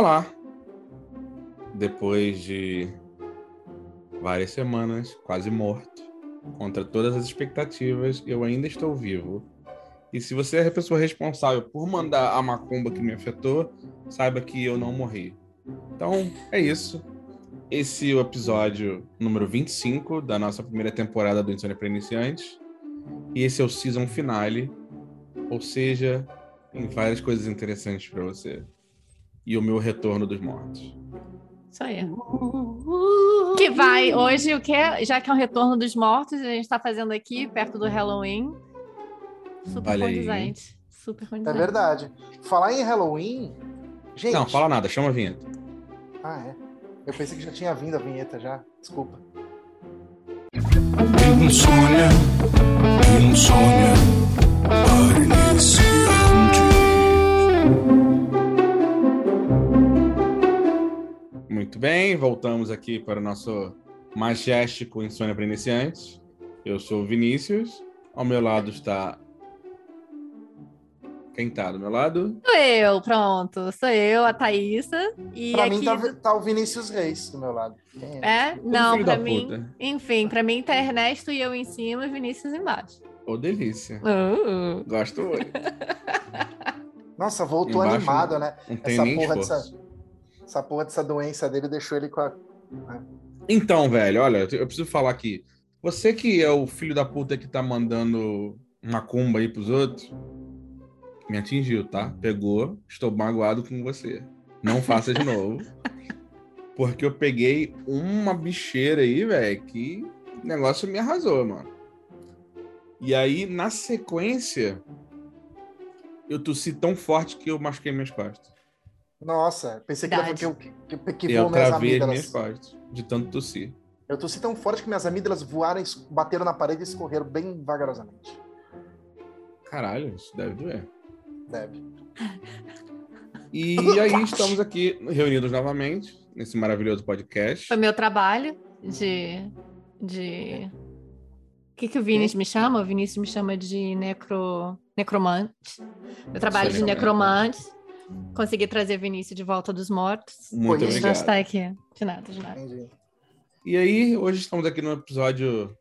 Olá! Depois de várias semanas, quase morto, contra todas as expectativas, eu ainda estou vivo. E se você é a pessoa responsável por mandar a macumba que me afetou, saiba que eu não morri. Então, é isso. Esse é o episódio número 25 da nossa primeira temporada do Insônia para Iniciantes. E esse é o season finale. Ou seja, tem várias coisas interessantes para você. E o meu retorno dos mortos. Isso aí. Que vai hoje, o que é, já que é um retorno dos mortos, a gente está fazendo aqui, perto do Halloween. Super Olha aí. condizente. Super É condizente. verdade. Falar em Halloween. Gente. Não, fala nada, chama a vinheta. Ah, é. Eu pensei que já tinha vindo a vinheta já. Desculpa. Insônia, insônia. Muito bem, voltamos aqui para o nosso majestético Insônia para Iniciantes. Eu sou o Vinícius. Ao meu lado está. Quem tá do meu lado? Sou eu, pronto. Sou eu, a Thaísa. E pra aqui... mim tá, tá o Vinícius Reis do meu lado. É? É? Não, pra da mim. puta. Enfim, pra mim tá Ernesto e eu em cima e Vinícius embaixo. Ô, delícia. Uh. Gosto muito. Nossa, voltou Embaixo, animado, né? Não tem Essa nem porra, esforço. dessa, essa porra dessa doença dele deixou ele com a. Então, velho, olha, eu preciso falar aqui. Você que é o filho da puta que tá mandando macumba aí pros outros, me atingiu, tá? Pegou, estou magoado com você. Não faça de novo. Porque eu peguei uma bicheira aí, velho, que o negócio me arrasou, mano. E aí, na sequência, eu tossi tão forte que eu machuquei minhas costas. Nossa, pensei que, Verdade. que, eu- que, que, que eu voou minhas travei as amígdalas. minhas costas, de tanto tossir. Eu tossi tão forte que minhas amígdalas voaram, bateram na parede e escorreram bem vagarosamente. Caralho, isso deve doer. Deve. E aí estamos aqui reunidos novamente nesse maravilhoso podcast. Foi meu trabalho de. de... O que, que o Vinícius me chama? O Vinícius me chama de necro... necromante. Meu trabalho de necromante. Consegui trazer Vinícius de volta dos mortos. Muito isso. Já obrigado. está aqui. De nada, de nada. Entendi. E aí, hoje estamos aqui no episódio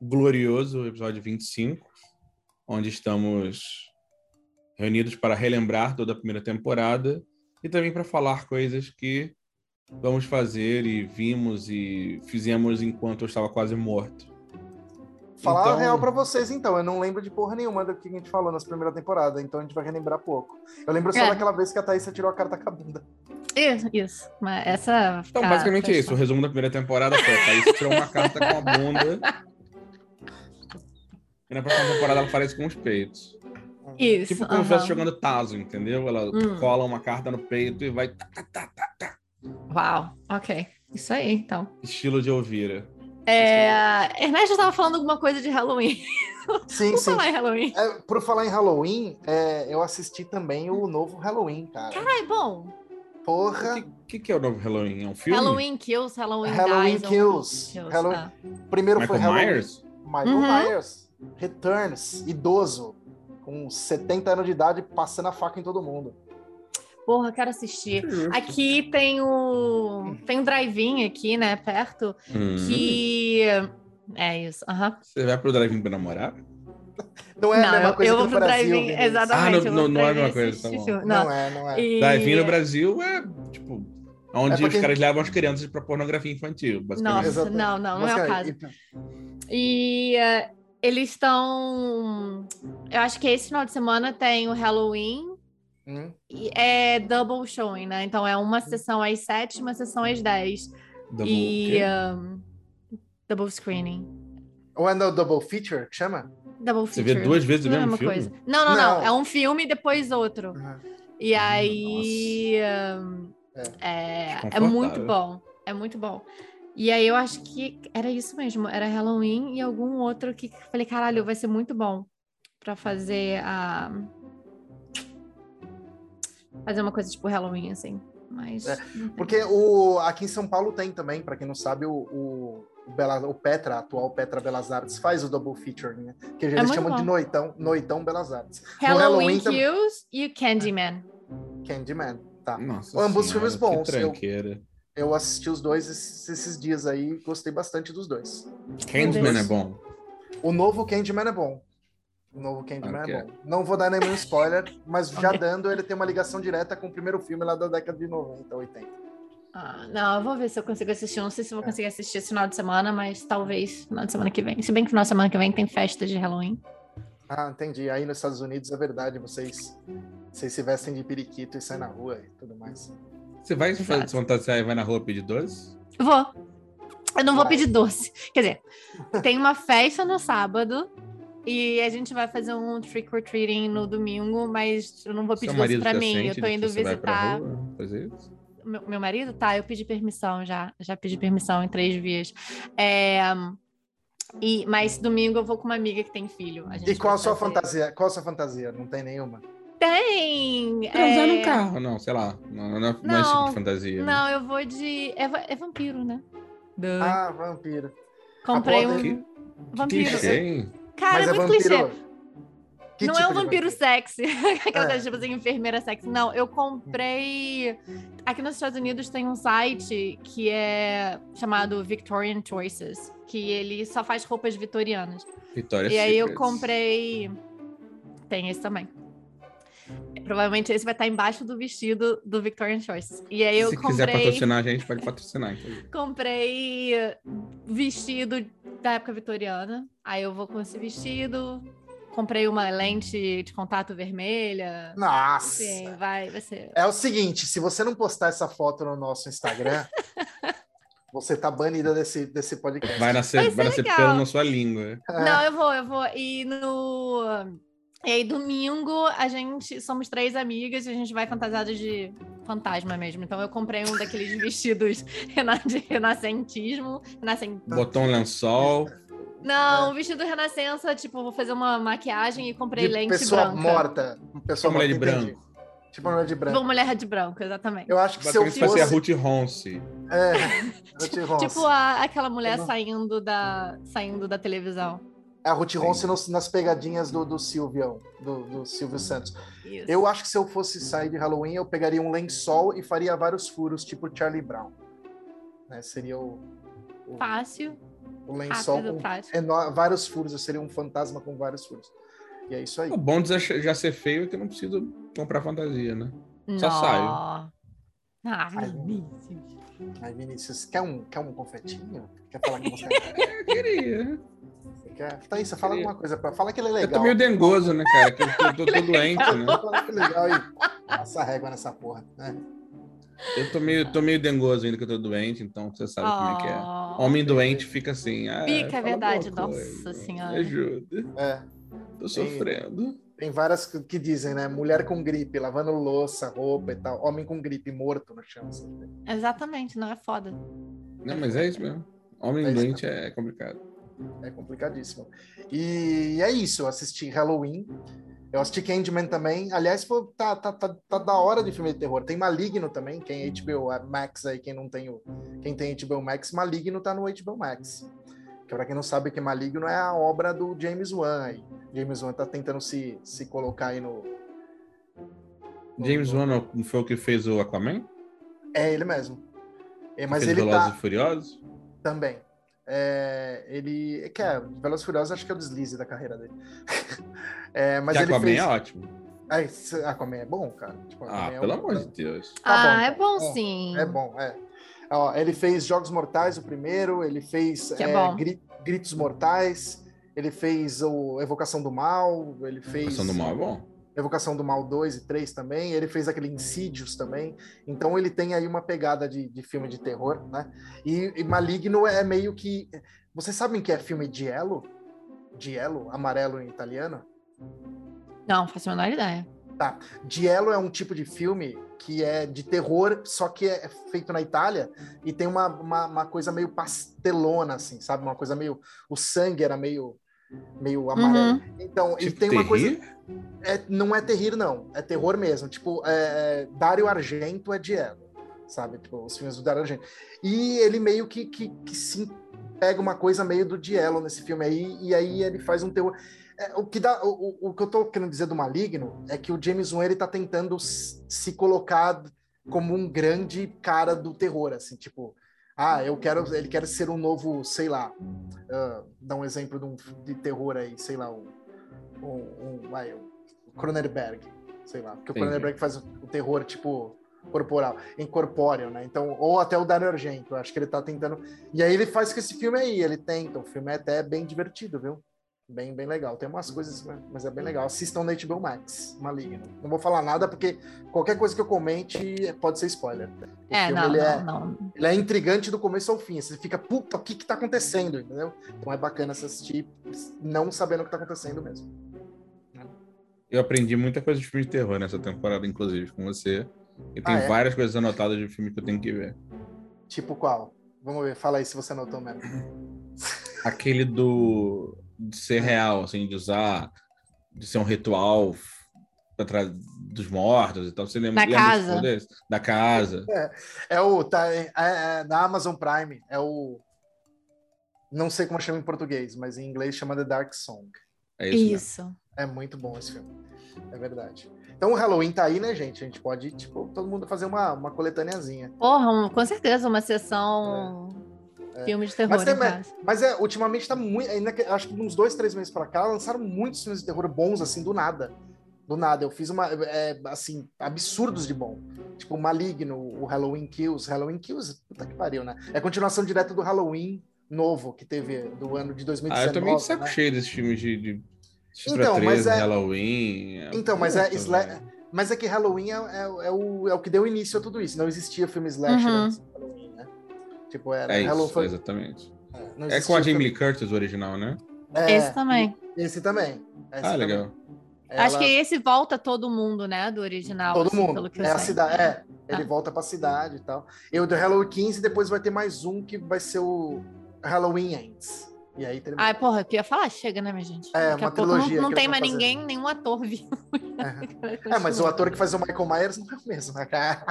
glorioso, episódio 25, onde estamos reunidos para relembrar toda a primeira temporada e também para falar coisas que vamos fazer e vimos e fizemos enquanto eu estava quase morto. Falar Então- a real pra vocês, então. Eu não lembro de porra nenhuma do que a gente falou nas primeiras temporadas, então a gente vai relembrar pouco. Eu lembro só É. daquela vez que a Thaís tirou a carta com a bunda. Isso, isso. Mas essa. Então, basicamente é isso. O resumo da primeira temporada foi: a Thaís tirou uma carta com a bunda. E na próxima temporada ela faz isso com os peitos. Isso. Tipo como se estivesse jogando Tazo, entendeu? Ela Hum. cola uma carta no peito e vai. tá, tá, tá, tá, tá. Uau, ok. Isso aí, então. Estilo de Elvira. É... Ernesto estava falando alguma coisa de Halloween. Sim, Vamos sim. falar em Halloween. É, por falar em Halloween, é, eu assisti também o novo Halloween, cara. Ai, bom. O Porra, que, que, que é o novo Halloween? É um filme? Halloween Kills, Halloween, Halloween Dies. Kills. Kills, Halloween- tá. primeiro foi Michael Halloween. Myers? Michael Uhum. Myers. Returns, idoso, com 70 anos de idade, passando a faca em todo mundo. Porra, quero assistir. Aqui tem o. Tem um drive-in aqui, né, perto, Hum. que. É isso. aham. Você vai pro drive-in pra namorar? Não é a mesma coisa eu vou pro Brasil. drive-in, exatamente. Ah, não- não- não é a mesma coisa, tá bom. filme. Não, é, não é. E- Drive-in no Brasil é, tipo, onde É porque- os caras levam as crianças pra pornografia infantil, basicamente. Nossa, Exatamente. não, não, não é o Mas, caso. cara, E eh, eles estão. Eu acho que esse final de semana tem o Halloween. E- hum, E é double showing, né? Então é uma sessão às sete, uma sessão às dez. Double E um, double screening. Ou é no Double Feature, que chama? Double Você feature. vê duas vezes o Não é mesmo uma filme? coisa. Não, não, não, Não. É um filme e depois outro. Uhum. E aí. um, É. é, é muito bom. É muito bom. E aí eu acho que era isso mesmo. Era Halloween e algum outro que falei, caralho, vai ser muito bom pra fazer a. Fazer uma coisa tipo Halloween, assim. Mas. É. Porque o, aqui em São Paulo tem também, pra quem não sabe, o, o, o, Bela- o Petra, atual Petra Belas Artes, faz o Double Feature, né? Que eles É chamam de bom. Noitão, Noitão Belas Artes. Halloween Kills e o Candyman. Candyman. Tá. Nossa Ambos senhora, filmes bons, Que eu- tranqueira. Eu assisti os dois esses, esses dias aí, gostei bastante dos dois. Candyman é bom. O novo Candyman é bom. O novo Candyman Ok. é bom. Não vou dar nenhum spoiler, mas já dando, ele tem uma ligação direta com o primeiro filme lá da década de 90, 80. Ah, não, eu vou ver se eu consigo assistir. Não sei se eu vou É. conseguir assistir esse final de semana, mas talvez final de semana que vem. Se bem que final de semana que vem tem festa de Halloween. Ah, entendi. Aí nos Estados Unidos é verdade, vocês, vocês se vestem de periquito e saem na rua e tudo mais. Você vai Exato. fazer fantasiar e vai na rua pedir doce? Vou. Eu não vou Vai. pedir doce. Quer dizer, tem uma festa no sábado e a gente vai fazer um trick or treating no domingo, mas eu não vou pedir marido pra mim. Eu tô que indo visitar. fazer isso? Meu, meu marido? Tá, eu pedi permissão já. Já pedi permissão em três vias. É, e, mas domingo eu vou com uma amiga que tem filho. A gente E qual a sua fazer- fantasia? Qual a sua fantasia? Não tem nenhuma? Tem! Transar é, num carro, não, sei lá. Não, não, não é esse tipo Não, de fantasia. né? Não, eu vou de. É, é vampiro, né? Ah, vampiro. Comprei um Que vampiro. hein? Cara, Mas é é muito vampiro. clichê. Que não tipo é um de vampiro sexy. Aquela É. tipo assim, enfermeira sexy. Não, eu comprei. Aqui nos Estados Unidos tem um site que é chamado Victorian Choices, que ele só faz roupas vitorianas. Vitória e aí eu Secrets. comprei. Tem esse também. Provavelmente esse vai estar embaixo do vestido do Victorian Choices. E aí eu Se quiser comprei. patrocinar a gente, pode patrocinar. inclusive. Comprei vestido da época vitoriana. Aí eu vou com esse vestido. Comprei uma lente de contato vermelha. Nossa! Sim, vai, vai ser. É o seguinte, se você não postar essa foto no nosso Instagram, você tá banida desse, desse podcast. Vai nascer, Vai vai nascer pelo na sua língua. É. Não, eu vou, eu vou. E no. E aí, domingo, a gente. Somos três amigas e a gente vai fantasiado de fantasma mesmo. Então, eu comprei um daqueles vestidos de renascentismo. Renascen... Botou um lençol. Não, um vestido renascença, tipo, vou fazer uma maquiagem e comprei de lente pessoa branca. morta. Pessoa Uma mulher morta, de branco. Tipo uma mulher de branco. Vou mulher de branco, exatamente. Eu acho que se eu ser a fosse... Ruth Ronce. É, Ruth Ronce. Tipo a- aquela mulher não- saindo da, saindo da televisão. É a Ruth Ronce nos- nas pegadinhas do, do Silvio, do, do Silvio Santos. Isso. Eu acho que se eu fosse sair de Halloween, eu pegaria um lençol e faria vários furos, tipo Charlie Brown. Né, Seria o, o, Fácil, o lençol rápido, com eno- vários furos. Eu seria um fantasma com vários furos. E é isso aí. O bom de já- já ser feio é que eu não preciso comprar fantasia, né? Só Nó. saio. Ah, Ai, Vinícius. Aí, Vinícius, quer um, quer um confetinho? Quer falar que você Eu queria. Você quer? Thaís, você fala alguma coisa pra Fala que ele é legal. Eu tô meio dengoso, né, cara? Que eu tô, tô- tô doente, né? Fala que é legal. Passa a régua nessa porra, né? Eu tô meio, tô meio dengoso ainda que eu tô doente, então você sabe como é que é. Oh. Homem doente fica assim. Ah, Fica, é verdade. Nossa Senhora. Me ajuda. É. Tô sofrendo. Tem várias que dizem, né? Mulher com gripe, lavando louça, roupa e tal. Homem com gripe morto no chão. assim. Exatamente, não é foda. Não, mas é isso mesmo. Homem É isso doente é complicado. É complicadíssimo. E é isso, eu assisti Halloween. Eu assisti Candyman também. Aliás, pô, tá, tá, tá, tá da hora de filme de terror. Tem Maligno também, quem é HBO Max aí, quem não tem o. Quem tem HBO Max, Maligno tá no HBO Max. Que pra quem não sabe que Maligno é a obra do James Wan aí. James Wan tá tentando se, se colocar aí no. no- James Wan não foi o que fez o Aquaman? É ele mesmo. É, mas fez ele Velozes tá e Furiosos? também. É, ele. Que é, Velozes e Furiosos acho que é o deslize da carreira dele. É, mas que ele Aquaman fez... é ótimo. Esse Aquaman é bom, cara. Tipo, Ah, é pelo um- amor de Deus. Tá ah, bom, é tá. bom É, sim. É bom, é. Ó, ele fez Jogos Mortais, o primeiro, ele fez é é, bom. Gritos Mortais, ele fez o Evocação do Mal, ele fez Ação do Mal é bom. Evocação do Mal 2 e 3 também, ele fez aquele Insidious também. Então ele tem aí uma pegada de, de filme de terror, né? E, e Maligno é meio que. Vocês sabem que é filme Giallo? Giallo, amarelo em italiano? Não, faço a menor ideia. Giallo é um tipo de filme que é de terror, só que é feito na Itália e tem uma, uma, uma coisa meio pastelona, assim, sabe? Uma coisa meio. O sangue era meio, meio amarelo. Então, e Tipo, tem uma coisa. É, não é terrir, não. É terror mesmo. Tipo, é, Dario Argento é Giallo, sabe? Tipo, os filmes do Dario Argento. E ele meio que, que, que sim, pega uma coisa meio do Giallo nesse filme aí, e aí ele faz um terror. É, o, que dá, o, o- que eu tô querendo dizer do Maligno é que o James Wan ele tá tentando se colocar como um grande cara do terror, assim, tipo, ah, eu quero, ele quer ser um novo, sei lá, uh, dá um exemplo de um de terror aí, sei lá, um, um, um vai, um Cronenberg, sei lá, porque o Entendi. Cronenberg faz o terror, tipo, corporal, incorpóreo, né? Então, ou até o Dario Argento, acho que ele tá tentando. E aí ele faz com esse filme aí, ele tenta. O filme é até bem divertido, viu? Bem, bem legal. Tem umas coisas, mas é bem legal. Assistam na HBO Max, Maligno. Não vou falar nada porque qualquer coisa que eu comente pode ser spoiler. O É, filme, não, ele não, é, não. ele é intrigante do começo ao fim. Você fica, puta, o que que tá acontecendo, entendeu? Então é bacana você assistir não sabendo o que tá acontecendo mesmo. Eu aprendi muita coisa de filme de terror nessa temporada, inclusive, com você. E tem Ah, é? várias coisas anotadas de filme que eu tenho que ver. Tipo qual? Vamos ver, fala aí se você anotou mesmo. Aquele do de ser real, assim, de usar, de ser um ritual trás dos mortos e tal. Você lembra, Da casa. Da casa. É o. Tá, é, é, na Amazon Prime é o. Não sei como chama em português, mas em inglês chama The Dark Song. É isso. Isso. É muito bom esse filme. É verdade. Então o Halloween tá aí, né, gente? A gente pode, tipo, todo mundo fazer uma, uma coletâneazinha. Porra, com certeza, uma sessão filme de terror Mas, em mas, casa. mas é, ultimamente tá muito. Ainda que- acho que uns dois, três meses pra cá, lançaram muitos filmes de terror bons, assim, do nada. Do nada. Eu fiz uma. é, assim, absurdos de bom. Tipo, Maligno, o Halloween Kills. Halloween Kills, puta que pariu, né? É a continuação direta do Halloween novo que teve do ano de 2019. Ah, eu meio de saco né? cheio desses filmes de, de Então, Sexta-feira mas 13, é- Halloween. Então, mas é sla-. Mas é que Halloween é, é- é o, é o que deu início a tudo isso. Não existia filme slasher Uhum. antes? Tipo, era É isso, Halloween foi- exatamente. não É com a Jamie Lee Curtis, o original, né? É, Esse também. Esse também. Esse Ah, também. legal. Acho Ela- que esse volta todo mundo, né? Do original. Todo assim, mundo. Pelo que eu É a cidade. É, ele Ah. volta pra cidade e tal. E o do Halloween 15 depois vai ter mais um que vai ser o Halloween Ends. E aí termina. Ai, porra, eu ia falar, chega, né, minha gente? É, Daqui a uma pouco não, trilogia não que tem mais fazer. ninguém, nenhum ator vivo. É, mas o ator que faz o Michael Myers não é o mesmo.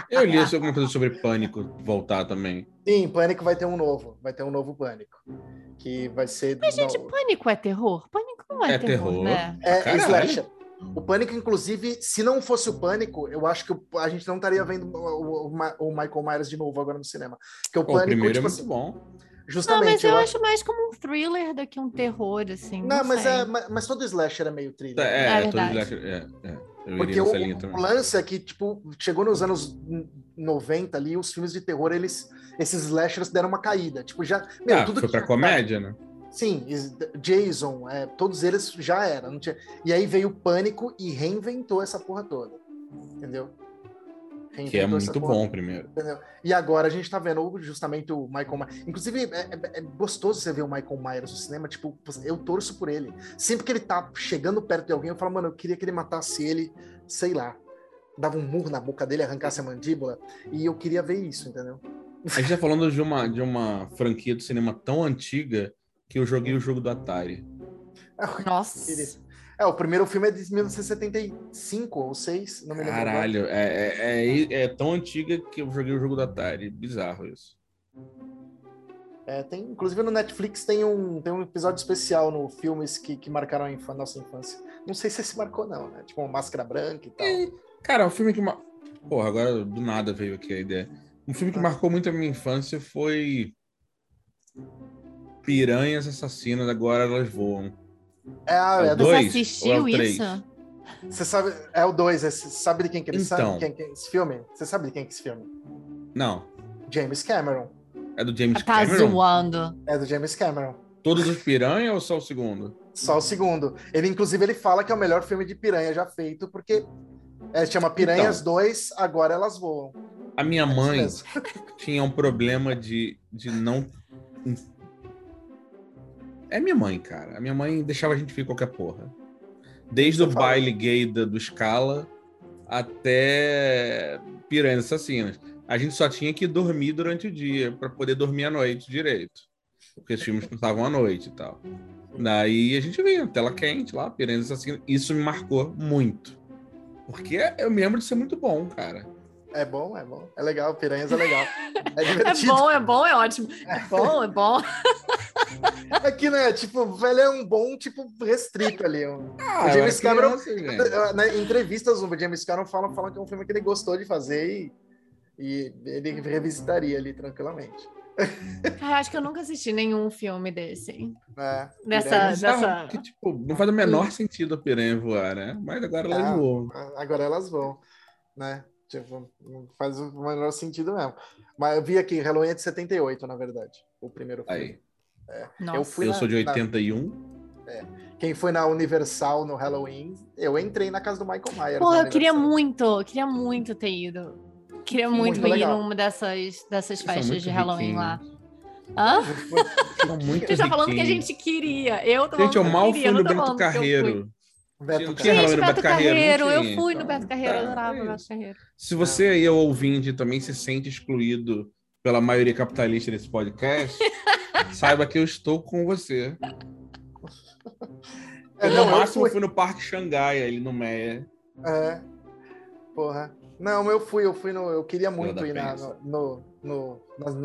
Eu li isso, alguma coisa sobre pânico voltar também. Sim, Pânico vai ter um novo. Vai ter um novo Pânico. Que vai ser. Mas, gente, no- pânico é terror? Pânico não é, É terror, terror. né? É, Caralho. slasher. O Pânico, inclusive, se não fosse o Pânico, eu acho que a gente não estaria vendo o, o- o Michael Myers de novo agora no cinema. Porque o Pô, o Pânico, primeiro tipo é muito assim, bom. Não, justamente. mas eu eu acho mais como um thriller do que um terror, assim. Não, Não, mas, é, mas, mas todo slasher é meio thriller. É, É é, todo slasher- é, é. Eu Porque o, o lance é que, tipo, chegou nos anos 90 ali, os filmes de terror, eles. Esses slashers deram uma caída. Tipo, já. Meu, Ah, tudo foi que pra tinha- comédia, né? Sim, Jason, é, todos eles já eram. não tinha- E aí veio o Pânico e reinventou essa porra toda. Entendeu? Que é muito porra bom primeiro. Entendeu? E agora a gente tá vendo justamente o Michael Myers. Inclusive, é, é- é gostoso você ver o Michael Myers no cinema. Tipo, eu torço por ele. Sempre que ele tá chegando perto de alguém, eu falo, mano, eu queria que ele matasse ele, sei lá. Dava um murro na boca dele, arrancasse a mandíbula. E eu queria ver isso, entendeu? A gente tá falando de uma, de uma franquia do cinema tão antiga que eu joguei o jogo do Atari. Nossa. É, o primeiro filme é de 1975 ou 6, não me lembro. Caralho, é, é, é, é tão antiga que eu joguei o jogo do Atari. Bizarro isso. É, tem, inclusive no Netflix tem um, tem um episódio especial no filmes que, que marcaram a infância, nossa infância. Não sei se esse marcou, não, né? Tipo, uma máscara branca e tal. Cara, um filme que. Porra, agora do nada veio aqui a ideia. Um filme que marcou muito a minha infância foi. Piranhas Assassinas, agora elas voam. É, a- É é Você dois ou é assistiu três? isso? você sabe, é o 2, você sabe de quem que ele Então. sabe? Quem, que é esse filme? Você sabe de quem que é esse filme? Não, James Cameron. é do James Tá Cameron? zoando. É do James Cameron. Todos os piranha ou só o segundo? Só o segundo. Ele, inclusive, ele fala que é o melhor filme de piranha já feito, porque é, chama Piranhas Então. 2, agora elas voam. A minha É mãe tinha um problema de, de não. É minha mãe, cara. A minha mãe deixava a gente ver qualquer porra. Desde o baile gay da- do Scala até Piranhas Assassinas. A gente só tinha que dormir durante o dia para poder dormir à noite direito. Porque os filmes passavam à noite e tal. Daí a gente via tela quente lá, Piranhas Assassinas. Isso me marcou muito. Porque eu me lembro de ser muito bom, cara. É bom, é bom. É legal, Piranhas é legal. É É divertido. bom, é bom, é ótimo. É bom, é bom. Aqui, né? Tipo, velho é um bom, tipo, restrito ali. um- Ah, O James Cameron- criança. Na, em entrevistas, o James Cameron fala, fala que é um filme que ele gostou de fazer e E ele revisitaria ali tranquilamente. Cara, acho que eu nunca assisti nenhum filme desse. É, Nessa- Piranha- dessa- Bizarro, que, tipo, não faz o menor sentido a piranha voar, né? Mas agora ela Ah, voou. Agora elas vão, né? Tipo, não faz o menor sentido mesmo. Mas eu vi aqui, Halloween é de 78, na verdade. O primeiro filme. Aí. Nossa. Eu fui Eu na- sou de na- 81. Quem foi na Universal no Halloween, eu entrei na casa do Michael Myers. Porra, na eu queria muito, eu queria muito ter ido. Queria muito, Muito ir numa dessas, dessas festas de Halloween lá. Hã? Muito Você tá falando que a gente queria. Eu tô Gente, eu falando que mal queria, fui eu no não tô Beto falando que eu fui. Carreiro. Beto Halloween Gente, no Beto Beto Carreiro, Carreiro, eu fui no Então, Beto Carreiro, eu é, adorava é o Beto. Carreiro. Se você aí, o ouvinte, também se sente excluído pela maioria capitalista desse podcast, saiba que eu estou com você. É, Eu, não, no eu máximo fui. fui no Parque Xangai, ali no Meia. É. Porra. Não, eu fui, eu fui no. Eu queria muito ir na, no, no, nas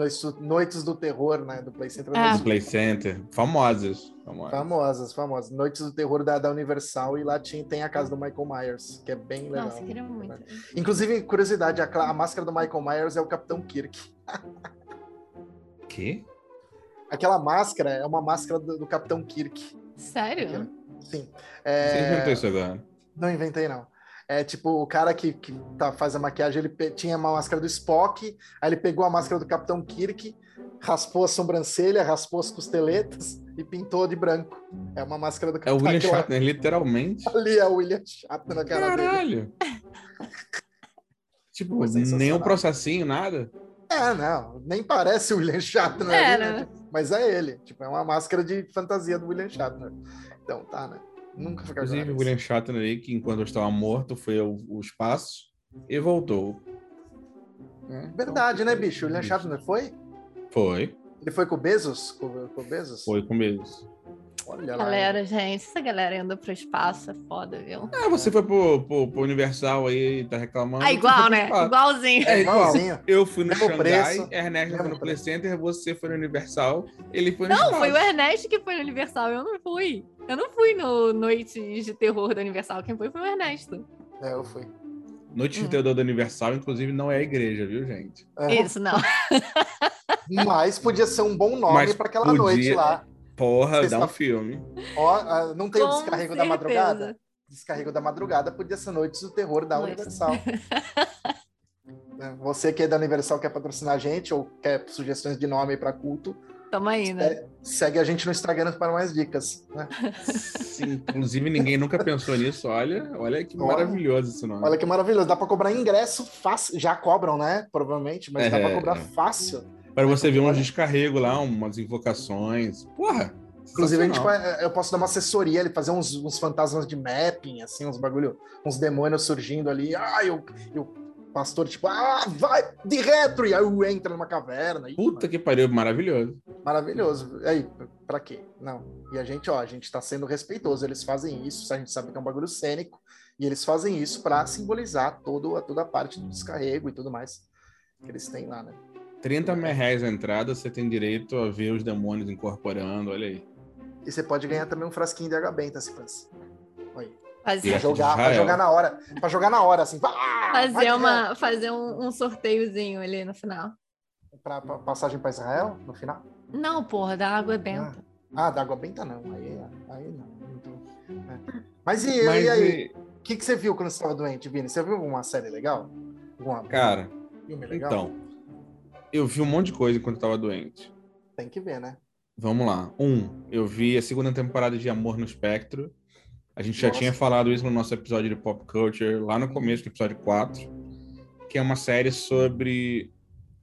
noites, do terror, né? Do Play Center. Ah. No Play Center. Famosas. Famosas. Famosas, famosas. Noites do terror da, da Universal e lá tinha, tem a casa do Michael Myers, que é bem legal. Nossa, queria muito. Inclusive, curiosidade, a, a máscara do Michael Myers é o Capitão Kirk. Quê? Aquela máscara é uma máscara do, do Capitão Kirk. Sério? Sim. Você É, inventou isso agora. Não inventei, não. É tipo, o cara que, que tá, faz a maquiagem, ele tinha uma máscara do Spock, aí ele pegou a máscara do Capitão Kirk, raspou a sobrancelha, raspou as costeletas e pintou de branco. É uma máscara do É o Capitão William. Shatner, literalmente. Ali é o William Shatner na cara dele. Caralho. tipo, sensacional. nenhum processinho, nada. É, não, nem parece o William Shatner, É, ali, né? né? mas é ele. Tipo, é uma máscara de fantasia do William Shatner. Então, tá, né? Nunca fica Inclusive, o William. Shatner aí, que enquanto eu estava morto, foi ao, ao espaço e voltou. É, Verdade, então, né, bicho? O William Shatner foi? Foi, Ele foi com o Bezos? Com, com o Bezos? foi com eles. Olha lá. Galera, gente, essa galera indo pro espaço é foda, viu? Ah, você foi pro, pro, pro Universal aí e tá reclamando. Ah, eu igual, fui pro né? Igualzinho. É igual. Igualzinho. Eu fui no Mesmo Xangai, Ernesto foi no Play. Center, você foi no Universal, ele foi no Não, espaço. foi o Ernesto que foi no Universal, eu não fui. Eu não fui no Noites de Terror do Universal, quem foi foi o Ernesto. É, eu fui. Noite de Hum. Teodoro do Universal, inclusive, não é a igreja, viu, gente? É, Isso, não. Mas podia ser um bom nome para aquela podia- noite lá. Porra, dá um tá- filme. Ó, ah, não tem o Com descarrego da certeza. madrugada? Descarrego da madrugada podia ser Noites do Terror da Noites. Universal. É, Você que é da Universal quer patrocinar a gente ou quer sugestões de nome para culto, Tamo aí, né? segue a gente no Instagram para mais dicas. né? Sim, inclusive, ninguém nunca pensou nisso. Olha, olha que Olha. maravilhoso esse nome. Olha que maravilhoso, dá para cobrar ingresso fácil. Já cobram, né? Provavelmente, mas dá É. para cobrar fácil. Para você ver uns Olha. descarregos lá, umas invocações. Porra! Inclusive, a gente eu posso dar uma assessoria, ele fazer uns, uns fantasmas de mapping, assim, uns bagulho, uns demônios surgindo ali. Ah, e o, e o pastor, tipo, ah, vai de retro! E aí entra numa caverna. Puta que pariu, maravilhoso. Maravilhoso. Aí, pra quê? Não. E a gente, ó, a gente tá sendo respeitoso. Eles fazem isso, a gente sabe que é um bagulho cênico, e eles fazem isso pra simbolizar todo, toda a parte do descarrego e tudo mais que eles têm lá, né? 30 mil reais a entrada, você tem direito a ver os demônios incorporando, olha aí. E você pode ganhar também um frasquinho de H-Benta, se faz. Aí. Fazer, Pra jogar, pra jogar na hora. Pra jogar na hora, assim. Vai fazer, uma, fazer um, um sorteiozinho ali no final. Pra, pra passagem pra Israel, no final? Não, porra, da água é benta. Ah, da água benta não. Aí, aí não. tô- é. Mas e, Mas, e aí? e- O que, que você viu quando você estava doente, Vini? Você viu alguma série legal? Alguma cara, filme legal? então, eu vi um monte de coisa enquanto eu tava doente. Tem que ver, né? Vamos lá. Um, eu vi a segunda temporada de Amor no Espectro. A gente já Nossa. tinha falado isso no nosso episódio de Pop Culture, lá no começo do episódio 4, que é uma série sobre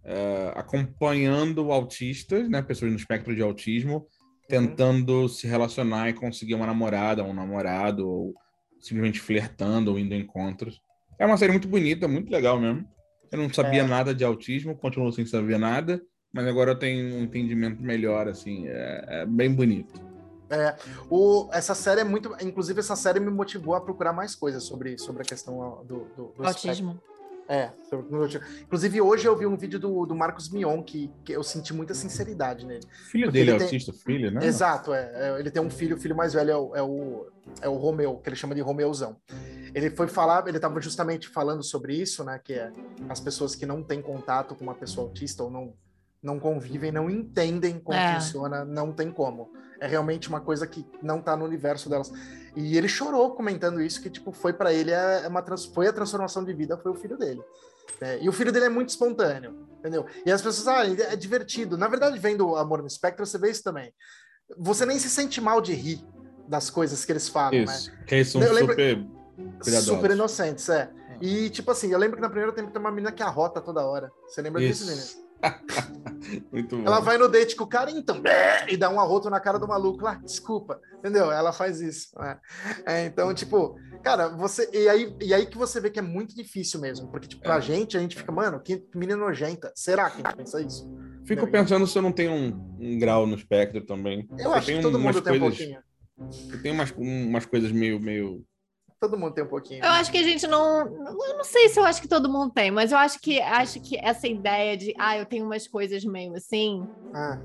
eh, acompanhando autistas, né, pessoas no espectro de autismo, tentando se relacionar e conseguir uma namorada, um namorado, ou simplesmente flertando ou indo a encontros. É uma série muito bonita, muito legal mesmo. Eu não sabia É. nada de autismo, continuo sem saber nada, mas agora eu tenho um entendimento melhor, assim, é, é bem bonito. O, essa série é muito. Inclusive, essa série me motivou a procurar mais coisas sobre, sobre a questão do, do, do espectro. Autismo. É, inclusive hoje eu vi um vídeo do, do Marcos Mion que, que eu senti muita sinceridade nele. Filho Porque dele é tem- autista, filho, né? Exato, é, é, Ele tem um filho, o filho mais velho é o, é o, é o Romeu, que ele chama de Romeuzão. Ele foi falar, ele estava justamente falando sobre isso, né? Que é as pessoas que não têm contato com uma pessoa autista ou não, não convivem, não entendem como É. funciona, não tem como. É realmente uma coisa que não tá no universo delas. E ele chorou comentando isso, que tipo, foi para ele é é uma foi a transformação de vida, foi o filho dele. É, e o filho dele é muito espontâneo, entendeu? E as pessoas, ah, é divertido. Na verdade, vendo Amor no Espectro, você vê isso também. Você nem se sente mal de rir das coisas que eles falam, Isso. Que eles são Eu lembro- super né? cuidadosos. Super inocentes, é. E, tipo assim, eu lembro que na primeira tempo tem uma menina que arrota toda hora. Você lembra disso, Isso. Muito bom. Ela vai no date com o cara, então, bé, e dá um arroto na cara do maluco lá, desculpa, entendeu? Ela faz isso. né? É, então, tipo, cara, você. E aí, e aí que você vê que é muito difícil mesmo, porque, tipo, pra É. gente, a gente fica, mano, que menina nojenta. Será que a gente pensa isso? Fico Não, e- pensando se eu não tenho um, um grau no espectro também. Eu acho que todo mundo tem um pouquinho. Eu tenho umas, umas coisas meio, meio. Todo mundo tem um pouquinho. Eu acho que a gente não. Eu não sei se eu acho que todo mundo tem, mas eu acho que acho que essa ideia de ah, eu tenho umas coisas meio assim. Ah,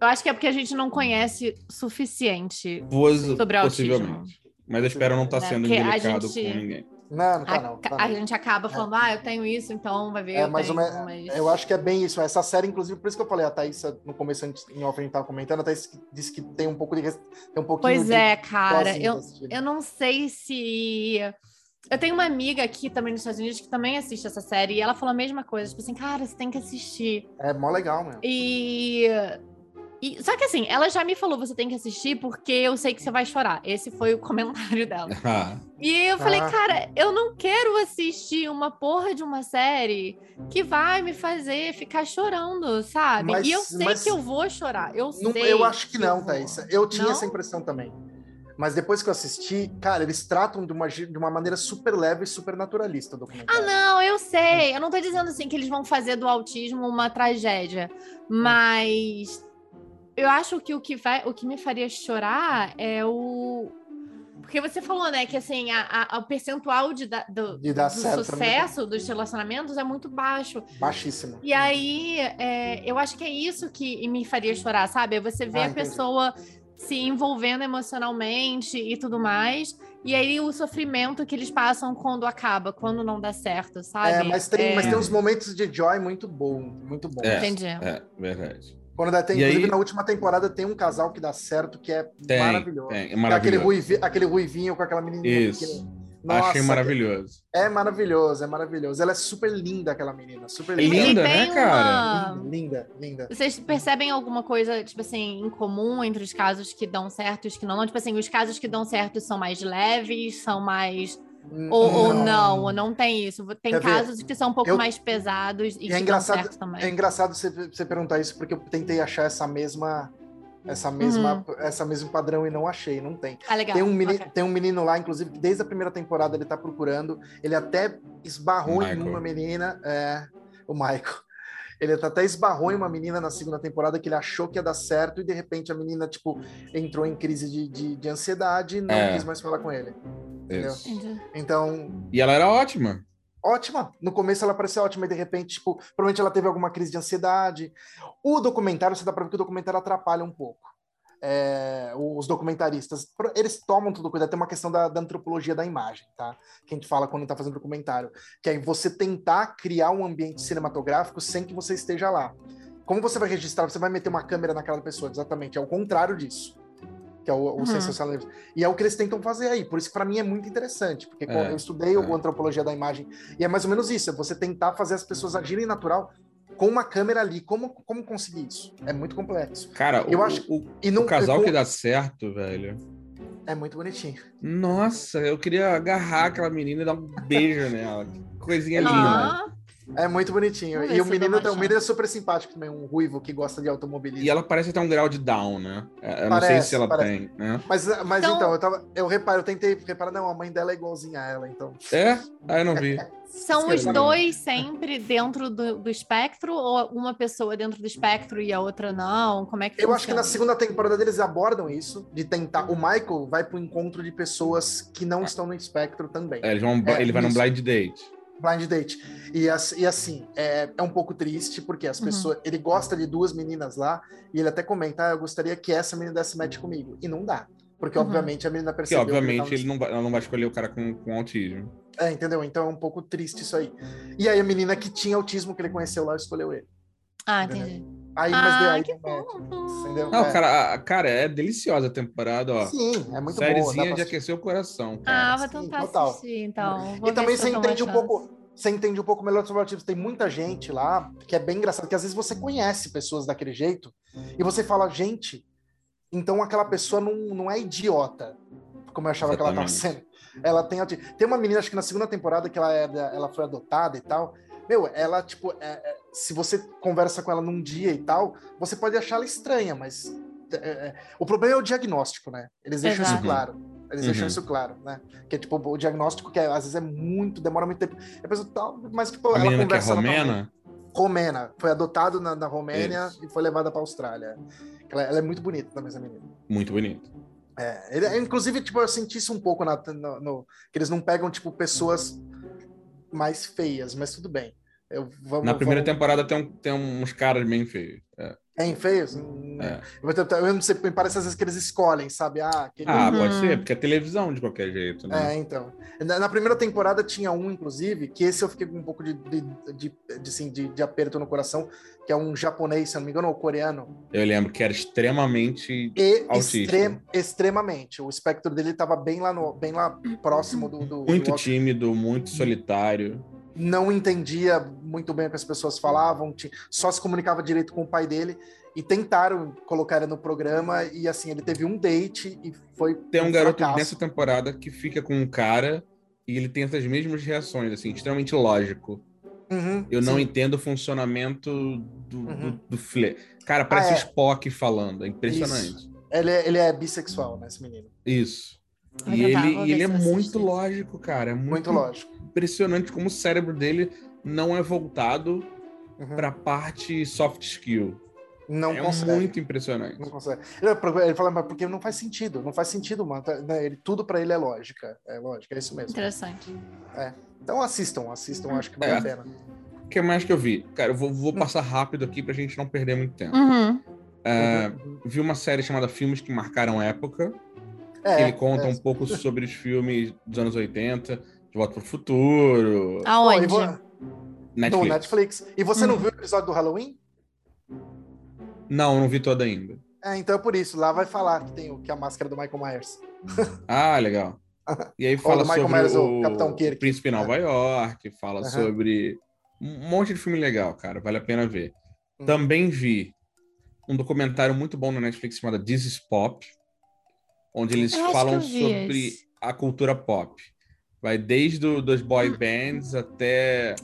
Eu acho que é porque a gente não conhece o suficiente. Pos, Sobre autismo. possivelmente. Mas eu espero não estar É, sendo porque a indelicado gente- com ninguém. Não, não tá A, não. tá a não. gente acaba falando, ah, eu tenho isso, então vai ver. É, eu tenho, menos. mas- Eu acho que é bem isso. Essa série, inclusive, por isso que eu falei, a Thaís, no começo, antes- em off, a gente tava comentando, a Thaís disse que tem um pouco de. Tem um pouquinho Pois é, cara. Eu, eu não sei se. Eu tenho uma amiga aqui também nos Estados Unidos que também assiste essa série e ela falou a mesma coisa, tipo assim, cara, você tem que assistir. É mó legal, meu. E, e- Só que assim, ela já me falou, você tem que assistir porque eu sei que você vai chorar. Esse foi o comentário dela. Ah, E eu falei, Ah. cara, eu não quero assistir uma porra de uma série que vai me fazer ficar chorando, sabe? Mas- e eu sei mas- que eu vou chorar. Eu Não- sei. eu acho que eu não. Thaís. Eu tinha Não? essa impressão também. Mas depois que eu assisti, cara, eles tratam de uma, de uma maneira super leve e super naturalista o Ah, documentário. não, eu sei. Eu não tô dizendo assim que eles vão fazer do autismo uma tragédia, mas eu acho que o que vai, o que me faria chorar é o porque você falou, né, que assim, a, a- o percentual de, da- do, De dar do certo, sucesso dos relacionamentos é muito baixo. Baixíssimo. E aí, é, eu acho que é isso que me faria chorar, sabe? É você ver Ah, a entendi. pessoa se envolvendo emocionalmente e tudo mais. E aí o sofrimento que eles passam quando acaba, quando não dá certo, sabe? É, mas tem, É, mas tem uns momentos de joy muito bom, muito bom. É. Entendi. é, verdade. Quando dá, tem, E inclusive aí- na última temporada tem um casal que dá certo que é Tem, maravilhoso. tem, é É aquele, maravilhoso. ruivi, aquele ruivinho com aquela menininha Isso. Nossa, Achei maravilhoso. É maravilhoso, é maravilhoso. Ela é super linda, aquela menina. Super É linda. linda, né, cara? uma- Linda, linda. Vocês percebem alguma coisa, tipo assim, em comum entre os casos que dão certo e os que não? Não, Tipo assim, os casos que dão certo são mais leves, são mais. Ou, ou não, ou não tem isso. Tem Quer ver? casos que são um pouco Eu- mais pesados e, E que é engraçado, dão certo também. é engraçado você, você perguntar isso, porque eu tentei achar essa mesma. Essa mesma, Uhum. essa mesmo padrão e não achei, não tem. Legal. Tem um, menino, ok. tem um menino lá, inclusive, que desde a primeira temporada ele tá procurando. Ele até esbarrou em Michael. uma menina, é, o Michael. Ele até esbarrou em uma menina na segunda temporada que ele achou que ia dar certo e de repente a menina, tipo, entrou em crise de, de, de ansiedade e não É. quis mais falar com ele. Entendeu? Isso. Então, E ela era ótima. ótima. No começo ela parecia ótima e de repente, tipo, provavelmente ela teve alguma crise de ansiedade. O documentário, você dá pra ver que o documentário atrapalha um pouco. É, os documentaristas, eles tomam tudo cuidado. Tem uma questão da, da antropologia da imagem, tá? Que a gente fala quando tá fazendo documentário. Que é você tentar criar um ambiente cinematográfico sem que você esteja lá. Como você vai registrar? Você vai meter uma câmera naquela pessoa, exatamente. É o contrário disso. Que é o, o Uhum. sensacionalismo. E é o que eles tentam fazer aí. Por isso que para mim é muito interessante. Porque É, eu estudei o é. antropologia da imagem e é mais ou menos isso, é você tentar fazer as pessoas agirem natural com uma câmera ali. Como, como conseguir isso? É muito complexo. Cara, Eu o, acho- o, E não, o casal com- que dá certo, velho. É muito bonitinho. Nossa, eu queria agarrar aquela menina e dar um beijo nela. Que coisinha linda. É muito bonitinho. E o menino, o menino é super simpático também, um ruivo que gosta de automobilismo. E ela parece ter um grau de down, né? É, Eu não sei Parece, se ela parece. tem, né? Mas, mas Então- então, eu, tava, eu reparo, eu tentei reparar, não, a mãe dela é igualzinha a ela, então. É? Ah, eu não vi. são os dois sempre dentro do, do espectro ou uma pessoa dentro do espectro e a outra não? Como é que Eu acho que na funciona? segunda temporada deles abordam isso, de tentar. O Michael vai pro encontro de pessoas que não estão no espectro também. É, eles vão, É, ele vai num blind date. Blind date. E, as- e assim, é, é um pouco triste, porque as Uhum. pessoas. Ele gosta de duas meninas lá, e ele até comenta: ah, eu gostaria que essa menina desse match comigo. E não dá. Porque, Uhum. obviamente, a menina percebeu. que obviamente, tava- ele não vai, ela não vai escolher o cara com, com autismo. É, entendeu? Então é um pouco triste isso aí. E aí a menina que tinha autismo que ele conheceu lá escolheu ele. Ah, entendi. Aí, mas Ah, daí que entendeu? Não, É. cara, cara, é deliciosa a temporada, ó. Sim, é muito boa. dá Sériezinha de aquecer o coração, Ah, cara. vou sim, tentar total. assistir, então. Vou E também você entende um chance. pouco, você entende um pouco melhor sobre o. Tem muita gente lá que é bem engraçado, que às vezes você conhece pessoas daquele jeito e você fala, gente, então aquela pessoa não, não é idiota, como eu achava que ela estava Exatamente. sendo. Ela tem. Tem uma menina, acho que na segunda temporada, que ela, é ela foi adotada e tal. Meu, ela, tipo, é- é- se você conversa com ela num dia e tal, você pode achar ela estranha, mas é, é, o problema é o diagnóstico, né? Eles deixam Exato. isso claro. Eles deixam Uhum. isso claro, né? Que é tipo o diagnóstico que é, às vezes é muito, demora muito tempo. E A pessoa tal, mas tipo, A ela menina que é conversa romena, Romena, foi adotado na, na Romênia Isso. e foi levada para Austrália. Ela, ela é muito bonita também essa menina. muito bonito. É, ele- inclusive, tipo, eu senti isso um pouco na, no, no- que eles não pegam tipo pessoas mais feias, mas tudo bem. Eu, vamos, Na primeira vamos... temporada tem, um- tem uns caras bem feios. É. Tem feios? Hum, É. Eu, eu não sei, me parece às vezes que eles escolhem, sabe? Ah, aquele... Ah, Uhum. pode ser, porque é televisão de qualquer jeito, né? É, então. Na, na primeira temporada tinha um, inclusive, que esse eu fiquei com um pouco de, de, de, de, assim, de, de aperto no coração, que é um japonês, se eu não me engano, ou coreano. Eu lembro que era extremamente. E Autista. extrem- extremamente. O espectro dele estava bem lá, no, bem lá próximo do. do Muito do- tímido, muito solitário. Não entendia muito bem o que as pessoas falavam, só se comunicava direito com o pai dele. E tentaram colocar ele no programa, e assim, ele teve um date e foi. Tem um garoto fracasso. nessa temporada que fica com um cara e ele tem essas mesmas reações, assim, extremamente lógico. Uhum, Eu não sim. entendo o funcionamento do, Uhum. do, do fle- Cara, parece Ah, é. Spock falando. É impressionante. Ele, é- ele é bissexual, né, esse menino. Isso. E ele, e ele é muito lógico, cara. É muito, Muito lógico. Impressionante como o cérebro dele não é voltado Uhum. para a parte soft skill. Não é consegue. muito impressionante. Não consegue. Ele, ele fala, mas porque não faz sentido, não faz sentido, mano. Tá- né, Ele, tudo pra ele é lógica. É lógica, é isso mesmo. Interessante. Então assistam, assistam, acho que vale É. a pena. O que mais que eu vi? Cara, eu vou, vou passar rápido aqui pra gente não perder muito tempo. Uhum. É, Uhum. vi uma série chamada Filmes que Marcaram Época. É, ele conta é. um pouco sobre os filmes dos anos 80, De Volta pro Futuro, Pô, Aonde? vo- Netflix. No Netflix. E você não Hum. viu o episódio do Halloween? Não, não vi toda ainda. É, então é por isso. Lá vai falar que tem o que é a máscara do Michael Myers. Ah, legal. E aí fala sobre Myers, o, o Capitão Kirk. Príncipe em Nova York, fala Aham. sobre um monte de filme legal, cara. Vale a pena ver. Hum. Também vi um documentário muito bom na Netflix chamado This is Pop, onde eles Eu falam sobre esse. a cultura pop. Vai desde o, dos boy bands até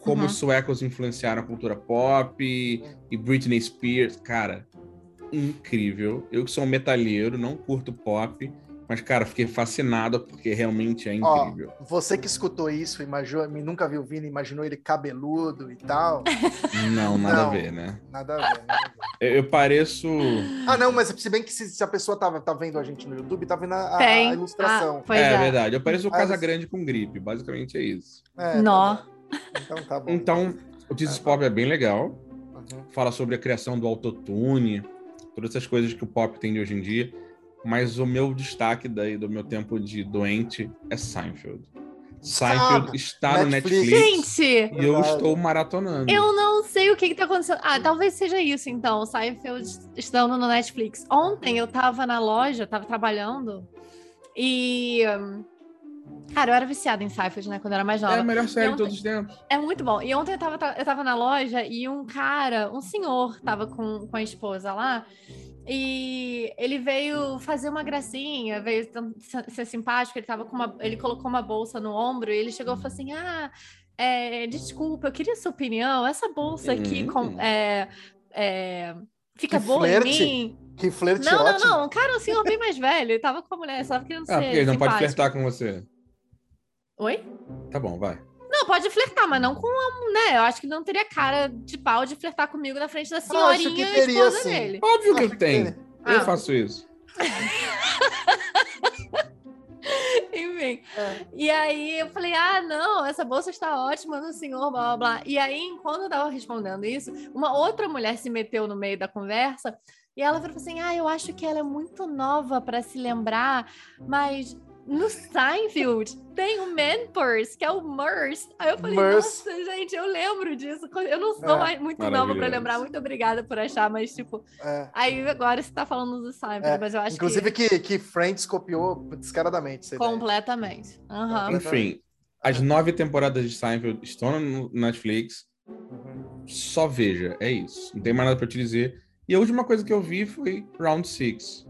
como Uhum. os suecos influenciaram a cultura pop e, e Britney Spears. Cara, incrível. Eu que sou um metalheiro, não curto pop, mas, cara, fiquei fascinado porque realmente é Ó, incrível. Você que escutou isso, imaginou, nunca viu o Vini, imaginou ele cabeludo e tal. Não, nada Não. a ver, né? Nada a ver, nada a ver. Eu, eu pareço. Ah, não, mas se bem que se, se a pessoa tá, tá vendo a gente no YouTube, tá vendo a, a- Tem. a ilustração. Ah, é, é. verdade. Eu pareço o Ah, Casa Grande com gripe. Basicamente é isso. É, Nó. tá então tá bom. Então, o is Pop é bem legal. Uhum. Fala sobre a criação do autotune, todas essas coisas que o pop tem de hoje em dia. Mas o meu destaque daí do meu tempo de doente é Seinfeld. Seinfeld Ah, está no Netflix. Netflix Gente, e eu Verdade. estou maratonando. eu não sei o que, que tá acontecendo. Ah, talvez seja isso, então. Seinfeld estando no Netflix. Ontem eu tava na loja, tava trabalhando, e. Cara, eu era viciada em Seinfeld, né? Quando eu era mais É nova. a melhor série de Ontem- todos os tempos. É muito bom. E ontem eu tava, eu tava na loja e um cara, um senhor, tava com, com a esposa lá. E ele veio fazer uma gracinha, veio ser- simpático. Ele, tava com uma, ele colocou uma bolsa no ombro e ele chegou e falou assim: Ah, é, desculpa, eu queria sua opinião. Essa bolsa aqui Hum. com- é, é, fica Que boa flerte. em mim. Que flerte Não, não, ótimo. não. Um cara, um senhor bem mais velho. Ele tava com a mulher, só querendo Ah, ser. porque ele não pode flertar com você. Oi? Tá bom, vai. Não, pode flertar, mas não com a. Né? Eu acho que não teria cara de pau de flertar comigo na frente da acho senhorinha que teria, esposa sim. dele. Óbvio que Acho que tem. ele- Eu Ah. faço isso. Enfim. enfim. É. E aí eu falei, ah, não, essa bolsa está ótima no senhor, blá blá blá. E aí, enquanto eu tava respondendo isso, uma outra mulher se meteu no meio da conversa e ela falou assim: ah, eu acho que ela é muito nova para se lembrar, mas. No Seinfeld tem o Man Purse, que é o Merce. Aí eu falei, Merce. nossa, gente, eu lembro disso. Eu não sou É, mais muito nova para maravilhoso. lembrar. Muito obrigada por achar, mas, tipo, É. aí agora você tá falando do Seinfeld, É, mas eu acho Inclusive que. que, que Friends copiou descaradamente. Completamente. Aham. Enfim, as nove temporadas de Seinfeld estão no Netflix. Uhum. Só veja, é isso. Não tem mais nada pra te dizer. E a última coisa que eu vi foi Round Six,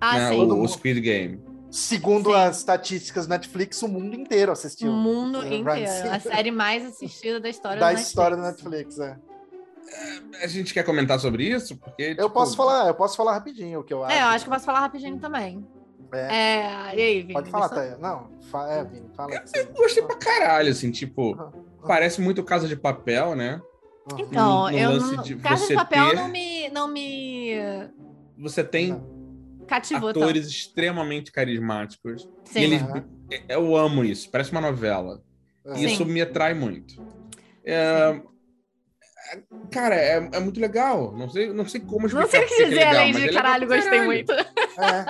Ah, né? sim. O, o. Squid Game. Segundo Sim. as estatísticas Netflix, o mundo inteiro assistiu. O mundo É, inteiro. A série mais assistida da história da do história do Netflix. Netflix, é. A gente quer comentar sobre isso? Porque, Eu tipo, posso falar, eu posso falar rapidinho o que eu acho. É, eu acho que eu posso falar rapidinho também. É. É, e aí, Vini? Pode falar? Thaia. Não, fa é, Vini, fala. você- Eu gostei pra caralho, assim, tipo, parece muito Casa de Papel, né? Então, No- no eu lance não... de Casa de Papel ter- não me, não me Você tem cativou atores extremamente carismáticos. E Sim. eles, Aham. eu amo isso, parece uma novela. É. E isso Sim. me atrai muito. É, Cara, é, é muito legal. Não sei, não sei como explicar Não sei o que é dizer, legal, além mas de é legal caralho, gostei caralho. muito. É.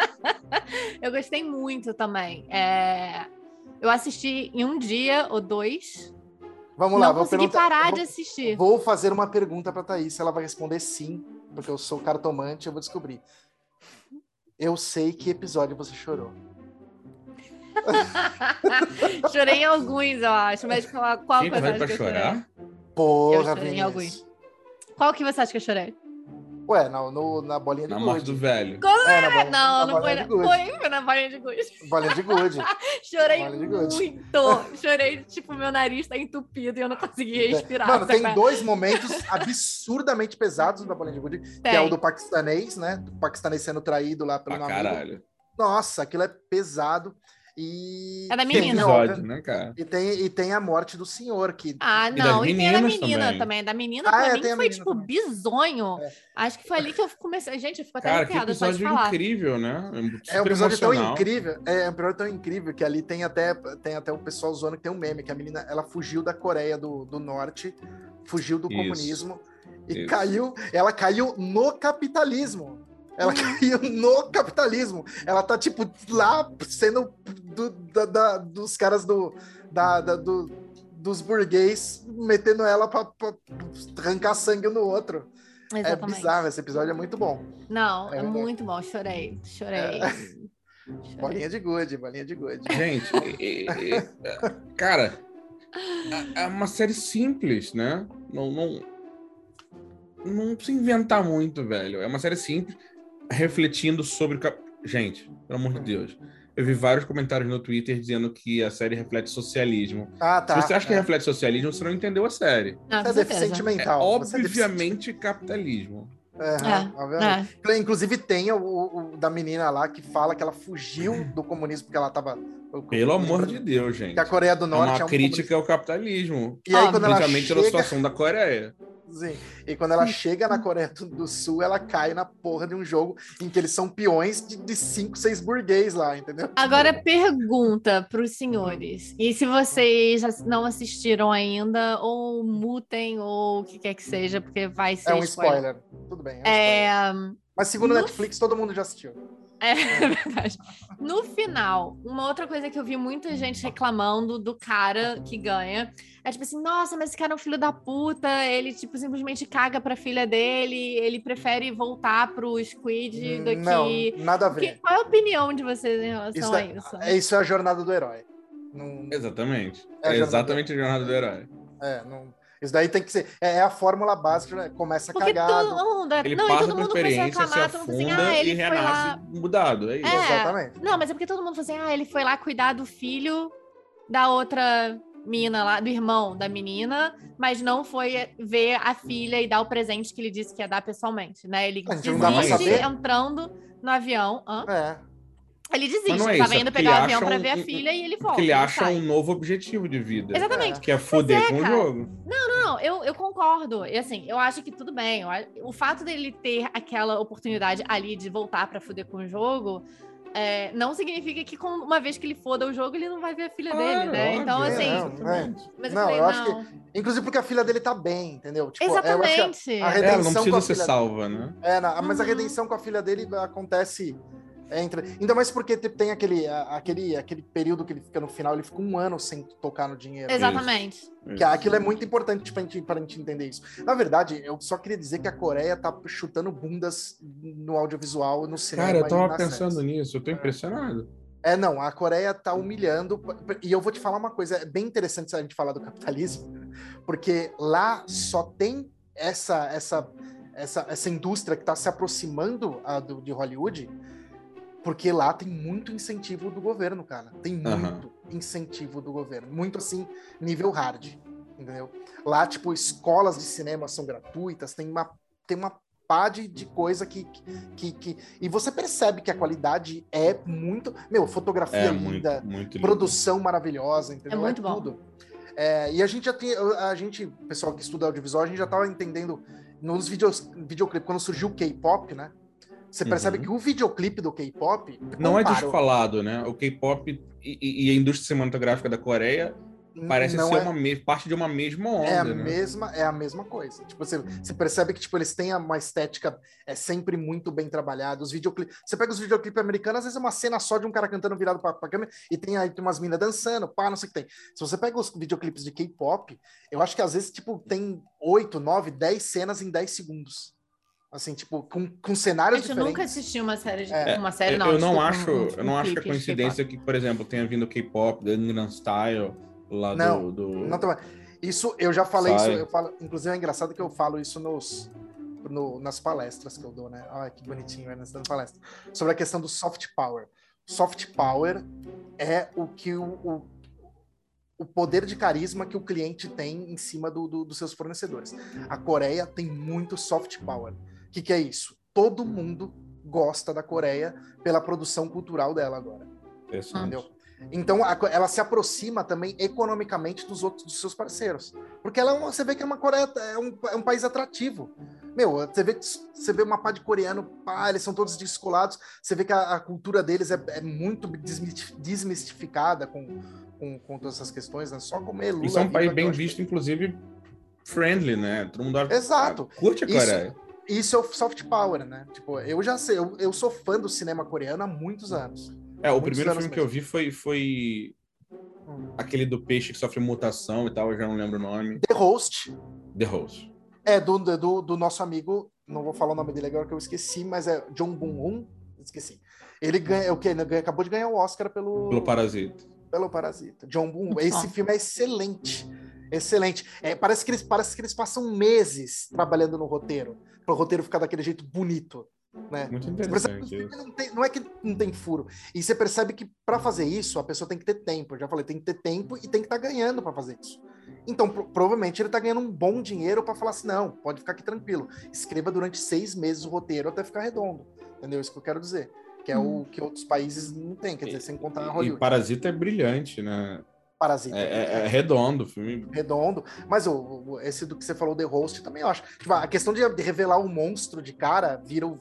Eu gostei muito também. É, Eu assisti em um dia ou dois. Vamos lá, não vou consegui parar vou, de assistir. vou fazer uma pergunta pra Thaís, ela vai responder sim, porque eu sou cartomante, eu vou descobrir. Eu sei que episódio você chorou. Chorei em alguns, eu acho. Mas qual, qual Gente, acha pra que eu chorei? chorar? Porra, Eu chorei em alguns. Qual que você acha que eu chorei? Ué, na, no, na bolinha de Na gude. morte do velho. É, na bolinha, Não, na não foi, na- de gude. foi, foi na bolinha de gude. Bolinha de gude. Chorei de gude. muito. Chorei, tipo, meu nariz tá entupido e eu não conseguia respirar. Mano, tem sabe? dois momentos absurdamente pesados da bolinha de gude, que é o do paquistanês, né? Do paquistanês sendo traído lá pelo amigo. caralho. Nossa, aquilo é pesado. E. É da menina. episódio, né, cara? E tem, e tem a morte do senhor, que. Ah, não, e tem a da menina também. também. Da menina, Ah, pra é, foi, menina tipo, também. bizonho. É. Acho que foi ali que eu comecei. Gente, eu fico até Cara, arrepiada só de episódio falar. incrível, né? É um Super episódio tão emocional. incrível, é um episódio tão incrível que ali tem até, tem até o pessoal zoando que tem um meme, que a menina ela fugiu da Coreia do, do Norte, fugiu do Isso. comunismo e Isso. caiu, ela caiu no capitalismo. Ela caiu no capitalismo. Ela tá, tipo, lá sendo do- da- da- dos caras do, da, da- do- dos burguês, metendo ela pra, pra arrancar sangue no outro. É Exatamente. bizarro, esse episódio é muito bom. Não, É é, muito bom. Chorei. Chorei. Chorei. Bolinha de gude, bolinha de gude. Gente, e- e- e- cara, é- é uma série simples, né? Não, não, não precisa inventar muito, velho. É uma série simples, refletindo sobre. o cap- Gente, pelo amor de Deus. Eu vi vários comentários no Twitter dizendo que a série reflete socialismo. Ah, tá. Se você acha que é. reflete socialismo, você não entendeu a série. Não, Você é deficiente É mental. é obviamente capitalismo. É, É, obviamente. é. Inclusive tem o, o- da menina lá que fala que ela fugiu do comunismo porque ela tava. Pelo amor de Deus, gente. Que a Coreia do É Norte é, uma um crítica ao capitalismo. E aí, Óbvio. quando ela chega, na situação da Coreia. Sim. E quando ela chega na Coreia do, Sul, ela cai na porra de um jogo em que eles são peões de, de cinco, seis burguês lá, entendeu? Agora, pergunta para os senhores. E se vocês não assistiram ainda, ou mutem, ou o que quer que seja, porque vai ser É um spoiler. Tudo bem. É, um spoiler. É, Mas segundo no- Netflix, todo mundo já assistiu. É verdade. No final, uma outra coisa que eu vi muita gente reclamando do cara que ganha é tipo assim: nossa, mas esse cara é um filho da puta, ele tipo simplesmente caga pra filha dele, ele prefere voltar pro Squid do Não, que. nada a Que- ver. Qual é a opinião de vocês em relação Isso a é, isso? é- isso é a jornada do herói. Não, Exatamente. É a É, exatamente a jornada do herói. é, não- isso daí tem que ser. É, é a fórmula básica, né? começa Porque cagado. todo mundo. Ele não, e passa todo por mundo começou a reclamar, todo mundo assim, ah, e ele foi lá. mudado. É isso. É. Exatamente. Não, mas é porque todo mundo falou assim: ah, ele foi lá cuidar do filho da outra mina lá, do irmão da menina, mas não foi ver a filha e dar o presente que ele disse que ia dar pessoalmente, né? Ele não desiste entrando no avião. Hã? É. Ele desiste, Mas não é ele tava isso, é indo pegar o avião pra um- ver a filha e ele volta. Porque ele acha sai. um novo objetivo de vida. Exatamente. Que é foder é, com o jogo. Não, eu, eu concordo. E assim, eu acho que tudo bem. Eu a- O fato dele ter aquela oportunidade ali de voltar pra fuder com o jogo é, não significa que com- uma vez que ele foda o jogo, ele não vai ver a filha Claro, dele, né? óbvio, então, é, assim. não, exatamente. Mas Não, eu falei, eu acho não. Inclusive porque a filha dele tá bem, entendeu? Tipo, eu acho que a- Exatamente. a É, ela não redenção com precisa a ser filha salva, né? É, na- mas a Uhum. redenção com a filha dele acontece entre. Ainda mais porque tem aquele, aquele, aquele período que ele fica no final, ele fica um ano sem tocar no dinheiro. Exatamente. Que aquilo é muito importante pra gente, pra gente entender isso. Na verdade, eu só queria dizer que a Coreia tá chutando bundas no audiovisual, no cinema. Cara, eu tava pensando séries. nisso, eu tô impressionado. É, não, a Coreia tá humilhando. E eu vou te falar uma coisa, é bem interessante a gente falar do capitalismo, porque lá só tem essa essa essa, essa indústria que tá se aproximando a do, de Hollywood, porque lá tem muito incentivo do governo, cara. Tem muito incentivo do governo. Muito assim, nível hard. Entendeu? Lá, tipo, escolas de cinema são gratuitas, tem uma, tem uma pá de, de coisa que, que, que. E você percebe que a qualidade é muito. Meu, fotografia É muito, linda, muito lindo. produção maravilhosa, entendeu? É muito bom. tudo. É, e a gente já tem. A gente, pessoal que estuda audiovisual, a gente já tava entendendo nos videos, videoclipes, quando surgiu o K-pop, né? Você percebe Uhum. que o videoclipe do K-pop. Não é descolado, né? O K-pop e, e- e a indústria cinematográfica da Coreia parece não ser é- uma me- parte de uma mesma onda, É a, né? mesma, é a mesma coisa. Tipo, você, você percebe que tipo, eles têm uma estética é sempre muito bem trabalhada. Os videoclipes. Você pega os videoclipes americanos, às vezes é uma cena só de um cara cantando virado pra, pra câmera e tem aí tem umas minas dançando, pá, não sei o que tem. Se você pega os videoclipes de K-pop, eu acho que às vezes, tipo, tem 8, 9, 10 cenas em 10 segundos. Assim, tipo, com, com cenários Gente, eu diferentes. nunca assisti uma série de É, uma série, eu, não. eu não desculpa, acho, um- eu não um acho que é coincidência que, por exemplo, tenha vindo o K-pop, Gangnam Style, lá Não, do, do... Não, tá- isso eu já falei Sai. isso, eu falo, inclusive é engraçado que eu falo isso nos no- nas palestras que eu dou, né? Olha que bonitinho, né? Nessa palestra. Sobre a questão do soft power. Soft power é o que o, o, o poder de carisma que o cliente tem em cima do, do- dos seus fornecedores. A Coreia tem muito soft power. O que, que é isso? Todo mundo gosta da Coreia pela produção cultural dela agora. Entendeu? Então a ela se aproxima também economicamente dos outros dos seus parceiros. Porque ela é uma- você vê que é uma Coreia, é um, é um país atrativo. Meu, você vê, você vê uma pá de coreano, pá, eles são todos descolados. Você vê que a, a cultura deles é, é muito desmistificada com, com, com todas essas questões, né? Só comer lula. Isso é um país que bem visto, inclusive, friendly, né? Todo mundo Exato. curte a Coreia. Isso é o soft power, né? Tipo, eu já sei, eu, eu sou fã do cinema coreano há muitos anos. É, o primeiro filme que eu mesmo. vi foi, foi Hum. aquele do peixe que sofre mutação e tal, eu já não lembro o nome. The Host, The Host. É do, do, do nosso amigo, não vou falar o nome dele agora que eu esqueci, mas é John Boon-un, esqueci. Ele ganha, o quê? Ele ganha- acabou de ganhar o Oscar pelo, Pelo Parasita. pelo Parasita. John Boon, esse filme é excelente, excelente. É, parece que eles parece que eles passam meses trabalhando no roteiro, para o roteiro ficar daquele jeito bonito, né? Muito percebe interessante não, tem- não é que não tem furo. E você percebe que para fazer isso, a pessoa tem que ter tempo. Eu já falei, tem que ter tempo e tem que estar ganhando para fazer isso. Então, pro- provavelmente ele tá ganhando um bom dinheiro para falar assim: não, pode ficar aqui tranquilo. Escreva durante seis meses o roteiro até ficar redondo. Entendeu? Isso que eu quero dizer. Que é o que outros países não têm, quer dizer, sem contar a E Hollywood. Parasita é brilhante, né? Parasita. É, é- é redondo o filme. redondo. Mas o, esse do que você falou, The Host, também eu acho. Tipo, a questão de revelar o monstro de cara vira o,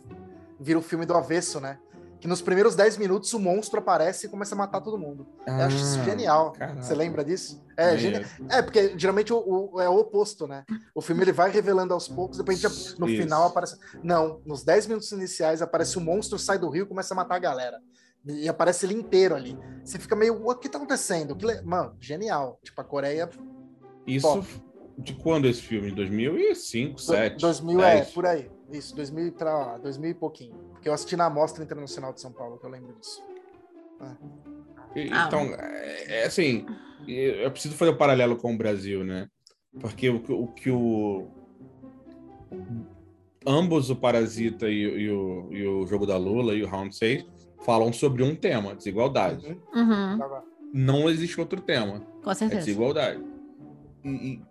vira o filme do avesso, né? Que nos primeiros 10 minutos o monstro aparece e começa a matar todo mundo. eu acho isso Ah, genial. caraca. Você lembra disso? É, Maneiro. genial. é porque geralmente o, o- é o oposto, né? O filme ele vai revelando aos poucos, depois a gente, no Isso. final aparece. Não, nos 10 minutos iniciais aparece o monstro, sai do rio e começa a matar a galera. E aparece ele inteiro ali. Você fica meio, o que tá acontecendo? Que le- Mano, genial. Tipo, a Coreia Isso Top. de quando esse filme? 2005, Do- 2007? 2000 é, 10? por aí. Isso, 2000 pra lá, 2000 e pouquinho. Porque eu assisti na Mostra Internacional de São Paulo, que eu lembro disso. E- Ah. Então, é, é assim, eu preciso fazer o paralelo com o Brasil, né? Porque o, o que o. Ambos, o Parasita e, o- e o, e o Jogo da Lula e o Round 6, falam sobre um tema, desigualdade. Uhum. Uhum, Tava- Não existe outro tema, com é certeza. desigualdade. E, e-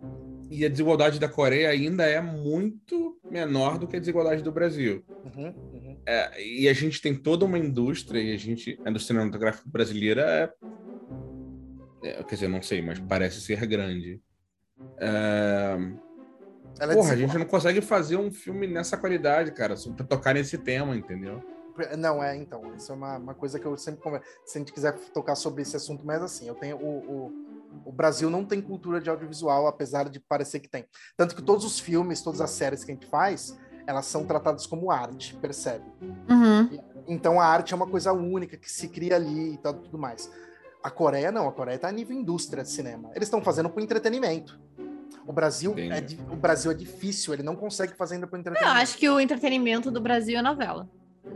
e a desigualdade da Coreia ainda é muito menor do que a desigualdade do Brasil. Uhum, uhum. É, e a gente tem toda uma indústria, e a gente, a indústria cinematográfica brasileira é, é, Quer dizer, não sei, mas parece ser grande. É, Ela é porra, a gente não consegue fazer um filme nessa qualidade, cara, só pra tocar nesse tema, entendeu? Não, é, então, isso é uma, uma coisa que eu sempre converso. Se a gente quiser tocar sobre esse assunto, mas assim, eu tenho o, o, o Brasil não tem cultura de audiovisual, apesar de parecer que tem. Tanto que todos os filmes, todas as séries que a gente faz, elas são tratadas como arte, percebe? Uhum. Então a arte é uma coisa única que se cria ali e tal, tudo mais. A Coreia não, a Coreia está a nível indústria de cinema. Eles estão fazendo com entretenimento. O Brasil, é, Entendi. o Brasil é difícil, ele não consegue fazer ainda para Eu entretenimento. acho que o entretenimento do Brasil é novela.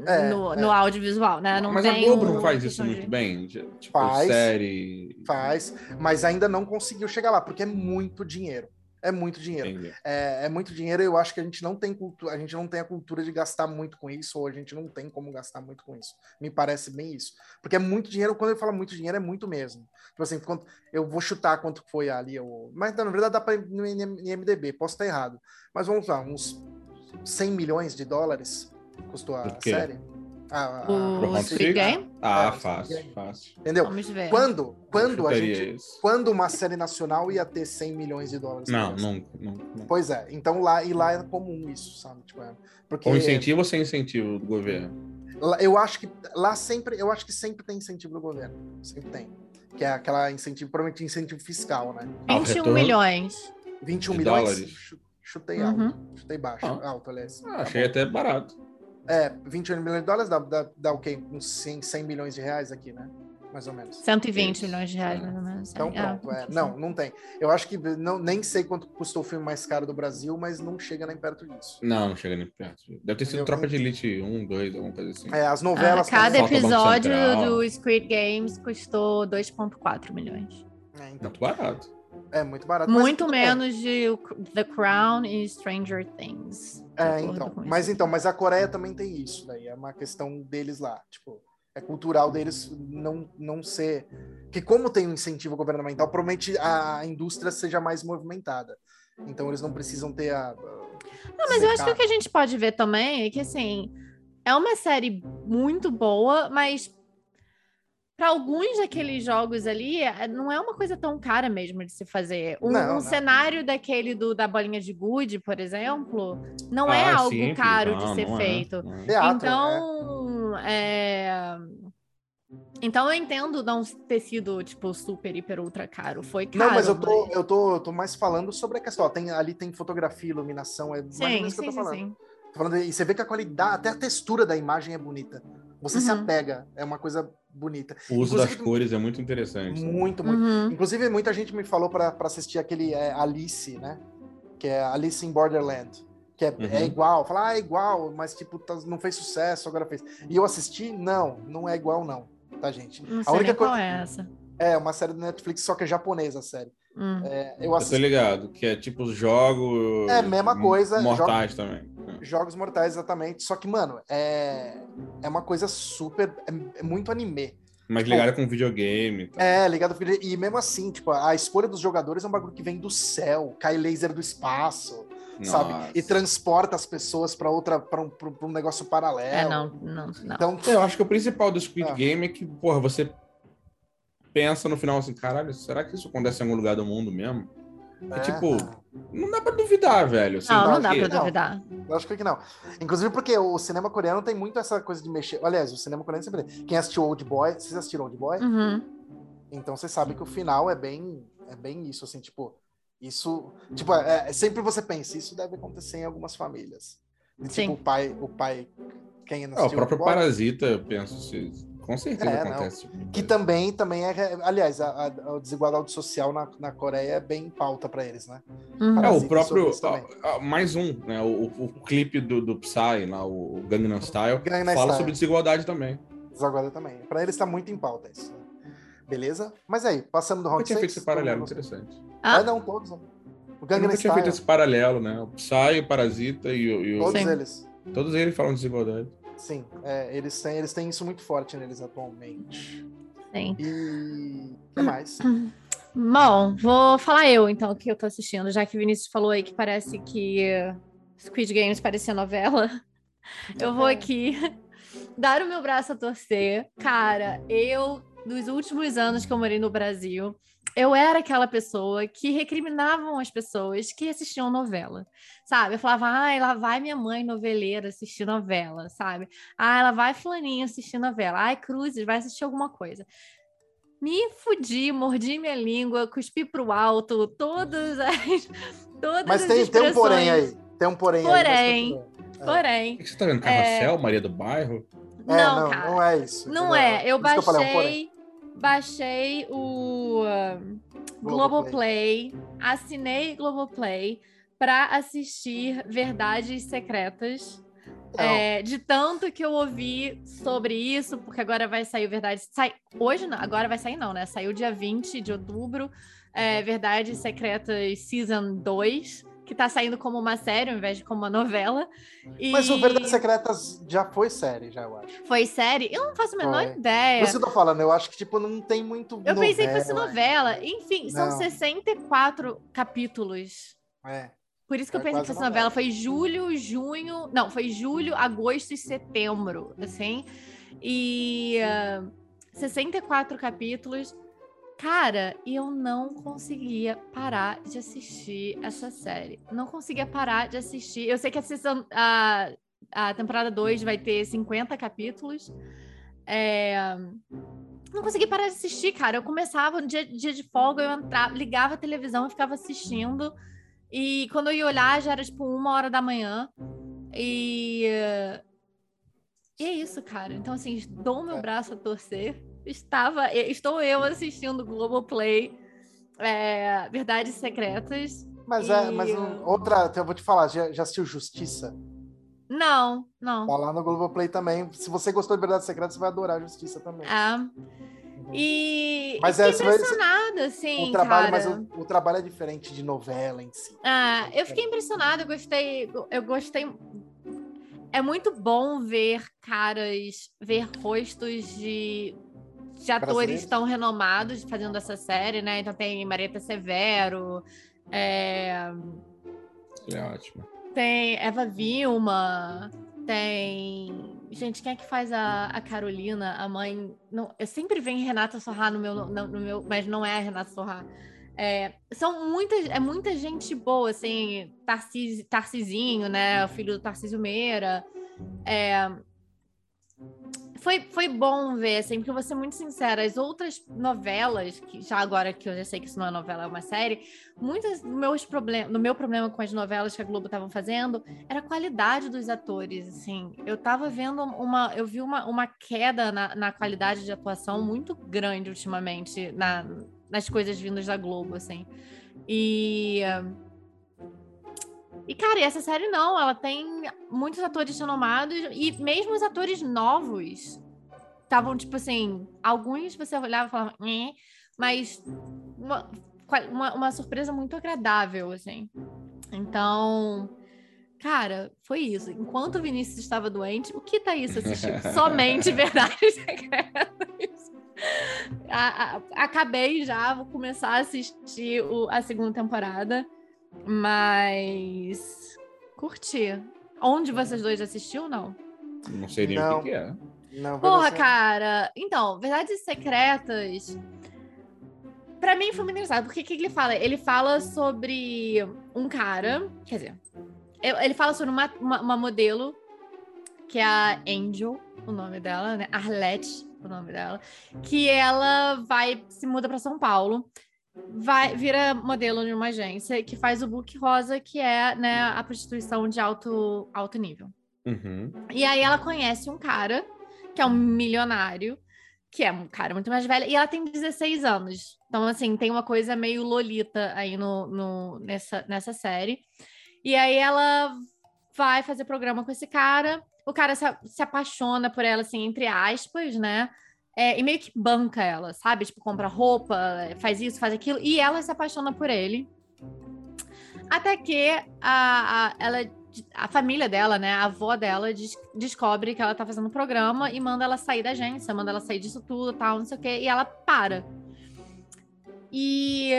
É, no, é. no audiovisual, né? Não Mas a Globo não faz isso de- muito bem? Tipo, Faz. série. Faz, mas ainda não conseguiu chegar lá, porque é muito dinheiro. É muito dinheiro. É, é muito dinheiro e eu acho que a gente não tem cultura, a gente não tem a cultura de gastar muito com isso, ou a gente não tem como gastar muito com isso. Me parece bem isso. Porque é muito dinheiro, quando ele fala muito dinheiro, é muito mesmo. Tipo assim, quanto, eu vou chutar quanto foi ali. O, mas na verdade dá para ir no IMDB, posso estar errado. Mas vamos lá, uns 100 milhões de dólares custou a série. A- a- Pro O Round Squid Six? Game? Ah, fácil, Squid fácil. Entendeu? Vamos ver. Quando, quando a gente. isso. Quando uma série nacional ia ter 100 milhões de dólares? Não, nunca, nunca, nunca. Pois é, então lá e lá é comum isso, sabe? Tipo, é, porque Com incentivo ou sem incentivo do governo? eu acho que lá sempre, eu acho que sempre tem incentivo do governo, sempre tem, que é aquela incentivo, provavelmente incentivo fiscal, né? Ah, o 21 retorno- milhões. 21 De milhões, dólares? chu- chutei Uhum. alto, chutei baixo, Ah. alto, aliás. Ah, Tá achei bom. até barato. É, 21 milhões de dólares dá, dá, dá o quê? Uns 100, 100 milhões de reais aqui, né? Mais ou menos. 120 Isso. milhões de reais, mais ou menos. Então Ah, pronto, é. Não, não tem. Eu acho que não, nem sei quanto custou o filme mais caro do Brasil, mas não chega nem perto disso. Não, não chega nem perto. Deve ter sido Entendeu? Tropa de Elite 1, 2, alguma coisa assim. É, as Ah, novelas cada Falta Banco episódio do Squid Games custou 2,4 milhões. É, então, Muito barato. É muito barato. Muito bem. menos de The Crown e Stranger Things. É, então. Mas então, mas a Coreia também tem isso, daí é uma questão deles lá, tipo, é cultural deles não não ser que como tem um incentivo governamental, provavelmente a indústria seja mais movimentada. Então eles não precisam ter a Não, mas eu acho que o que a gente pode ver também é que, assim, é uma série muito boa, mas para alguns daqueles jogos ali, é- não é uma coisa tão cara mesmo de se fazer. Um, Não, um não. cenário daquele do, da bolinha de gude, por exemplo, não é Ah, algo simples. caro Não, de ser é, feito. é. teatro, né? Então, é... Então eu entendo não ter sido, tipo, super, hiper, ultra caro. Foi caro. Não, mas eu tô, eu tô, eu tô mais falando sobre a questão. ó, tem, ali tem fotografia, iluminação, é mais ou Sim, menos isso que sim, eu tô sim, falando. sim. Tô falando. E você vê que a qualidade, até a textura da imagem é bonita. Você se Uhum. apega, é uma coisa bonita. O uso das Inclusive- cores é muito interessante. Muito, muito. Uhum. Inclusive, muita gente me falou para assistir aquele é, Alice, né? Que é Alice in Borderland. Que é, Uhum. é igual. Falar, ah, é igual, mas tipo, tá- não fez sucesso, agora fez. E eu assisti, não, não é igual, não. Tá, gente? Não A única nem qual coisa- é essa. É uma série do Netflix, só que é japonesa a série. Hum. É, eu Eu tô assisti ligado, que é tipo os jogos. É, mesma coisa, Mortais também. Jogos Mortais, exatamente. Só que, mano, é, é uma coisa super. É, é muito anime. Mas Tipo, ligado com videogame tal. É, ligado ao vídeo. E mesmo assim, tipo, a escolha dos jogadores é um bagulho que vem do céu, cai laser do espaço, sabe? Nossa. E transporta as pessoas pra outra, para um, pra um negócio paralelo. É, não, não, não. Então, Eu acho que o principal do Squid Ah. Game é que, porra, você pensa no final assim, caralho, será que isso acontece em algum lugar do mundo mesmo? É, tipo, não dá pra duvidar, velho. assim, Não, não dá que pra não. duvidar. eu acho que não. Inclusive porque o cinema coreano tem muito essa coisa de mexer. Aliás, o cinema coreano sempre tem. Quem assistiu Old Boy, vocês assistiram Old Boy? Uhum. Então você sabe que o final é bem, é bem isso, assim, tipo, isso, tipo, é, é- sempre você pensa, isso deve acontecer em algumas famílias. E, Sim. tipo, o pai, o pai, quem não É, o próprio Old Boy, Parasita, eu penso, se- com certeza É, acontece. tipo que também, também é, aliás, a, a, a desigualdade social na, na Coreia é bem pauta pra eles, né? Uhum. É, o próprio. ó, mais um, né? O, o- o clipe do, do Psy, lá, o Gangnam Style, Gangnam fala Style. sobre desigualdade também. Desigualdade também. Pra eles tá muito em pauta isso. né? Beleza? Mas aí, passamos do Eu round tinha feito 6. esse paralelo, interessante. Ah? Ah, não, todos. né? O Eu Gangnam tinha Style, feito esse paralelo, né? O Psy, o Parasita e o. e o- todos Sim. eles. Todos eles falam de desigualdade. Sim, é, eles, têm, eles têm isso muito forte neles atualmente. Sim. E o que mais? Bom, vou falar eu, então, o que eu tô assistindo, já que o Vinícius falou aí que parece que Squid Games parecia novela. Eu vou aqui dar o meu braço a torcer. Cara, eu dos últimos anos que eu morei no Brasil, eu era aquela pessoa que recriminavam as pessoas que assistiam novela, sabe? Eu falava, ai, lá vai minha mãe noveleira assistir novela, sabe? Ah, ela vai fulaninha assistir novela. Ai, Cruzes vai assistir alguma coisa. Me fudi, mordi minha língua, cuspi pro alto, todas as. Todas Mas as tem, tem um porém aí. Tem um porém, Porém. aí. mas continua. Porém, O que você tá vendo? Carrossel, Maria do Bairro? É, não, não, cara. não é isso. Não entendeu? é. Eu isso que falei um porém. baixei, baixei o uh, Globoplay, assinei Globoplay para assistir Verdades Secretas. Não. É, de tanto que eu ouvi sobre isso, porque agora vai sair Verdades. Sai, hoje não, agora vai sair, não, né? Saiu dia 20 de outubro, é, Verdades Secretas Season 2, que tá saindo como uma série ao invés de como uma novela. E Mas o Verdades Secretas já foi série, já, eu acho. foi série? Eu não faço a menor Foi. ideia. Eu tô falando, eu acho que, tipo, não tem muito Eu pensei que fosse novela, novela. Enfim, são Não. 64 capítulos. É. Por isso que eu É pensei que fosse novela. novela. Foi julho, junho. Não, foi julho, agosto e setembro, assim. E ah, 64 capítulos. Cara, e eu não conseguia parar de assistir essa série. Não conseguia parar de assistir. Eu sei que a, season- a, a temporada 2 vai ter 50 capítulos. É, Não consegui parar de assistir, cara. Eu começava no dia, dia de folga, eu entrava, ligava a televisão e ficava assistindo. E quando eu ia olhar, já era tipo uma hora da manhã. E. E é isso, cara. Então, assim, dou meu É. braço a torcer. Estava, estou eu assistindo Globoplay, é, Verdades Secretas. Mas é, E- mas um- outra, eu vou te falar, já, já assistiu Justiça? Não, não. Tá lá no Globoplay também. Se você gostou de Verdades Secretas, você vai adorar Justiça também. É. E, Mas e é, fiquei impressionada, assim, o trabalho, cara. mas o, o trabalho é diferente de novela em si. Ah, eu fiquei impressionada, eu gostei, eu gostei. É muito bom ver caras, ver rostos de, de atores tão renomados fazendo essa série, né? Então tem Marieta Severo, é, É ótimo. tem Eva Vilma, tem. Gente, quem é que faz a, a Carolina, a mãe? Não, eu sempre venho Renata Sorrá no meu, no, no meu, mas não é a Renata Sorrá. É, são muitas, é muita gente boa, assim, Tarcísio, Tarcisinho, né? O filho do Tarcísio Meira. É, foi, foi bom ver, assim, porque eu vou ser muito sincera, as outras novelas, que já agora que eu já sei que isso não é novela, é uma série, muitos dos meus problemas, no meu problema com as novelas que a Globo estavam fazendo, era a qualidade dos atores, assim. Eu tava vendo uma, eu vi uma, uma queda na, na qualidade de atuação muito grande ultimamente na, nas coisas vindas da Globo, assim. E e, cara, e essa série não, ela tem muitos atores renomados e mesmo os atores novos estavam, tipo assim, alguns você olhava e falava, mas uma, uma, uma surpresa muito agradável, assim. Então, cara, foi isso. Enquanto o Vinícius estava doente, o que Thaís assistiu? Somente Verdades Secretas. A- a- acabei já, vou começar a assistir o- a segunda temporada. Mas curti. Onde vocês dois assistiu ou não? Não sei nem o Não. que, que é. Não, Porra, cara. Então, Verdades Secretas. Pra mim foi muito engraçado. Porque o que, que ele fala? Ele fala sobre um cara. Quer dizer, ele fala sobre uma, uma, uma modelo, que é a Angel, o nome dela, né? Arlette, o nome dela. Que ela vai, se muda pra São Paulo. Vai, vira modelo de uma agência que faz o book rosa, que é né, a prostituição de alto, alto nível. Uhum. E aí ela conhece um cara, que é um milionário, que é um cara muito mais velho, e ela tem 16 anos. Então, assim, tem uma coisa meio lolita aí no, no- nessa, nessa série. E aí ela vai fazer programa com esse cara, o cara se, se apaixona por ela, assim, entre aspas, né? É, e meio que banca ela, sabe? Tipo, compra roupa, faz isso, faz aquilo, e ela se apaixona por ele. Até que a, a, ela, a família dela, né, a avó dela, des- descobre que ela tá fazendo um programa e manda ela sair da agência, manda ela sair disso tudo, tal, não sei o quê, e ela para. E,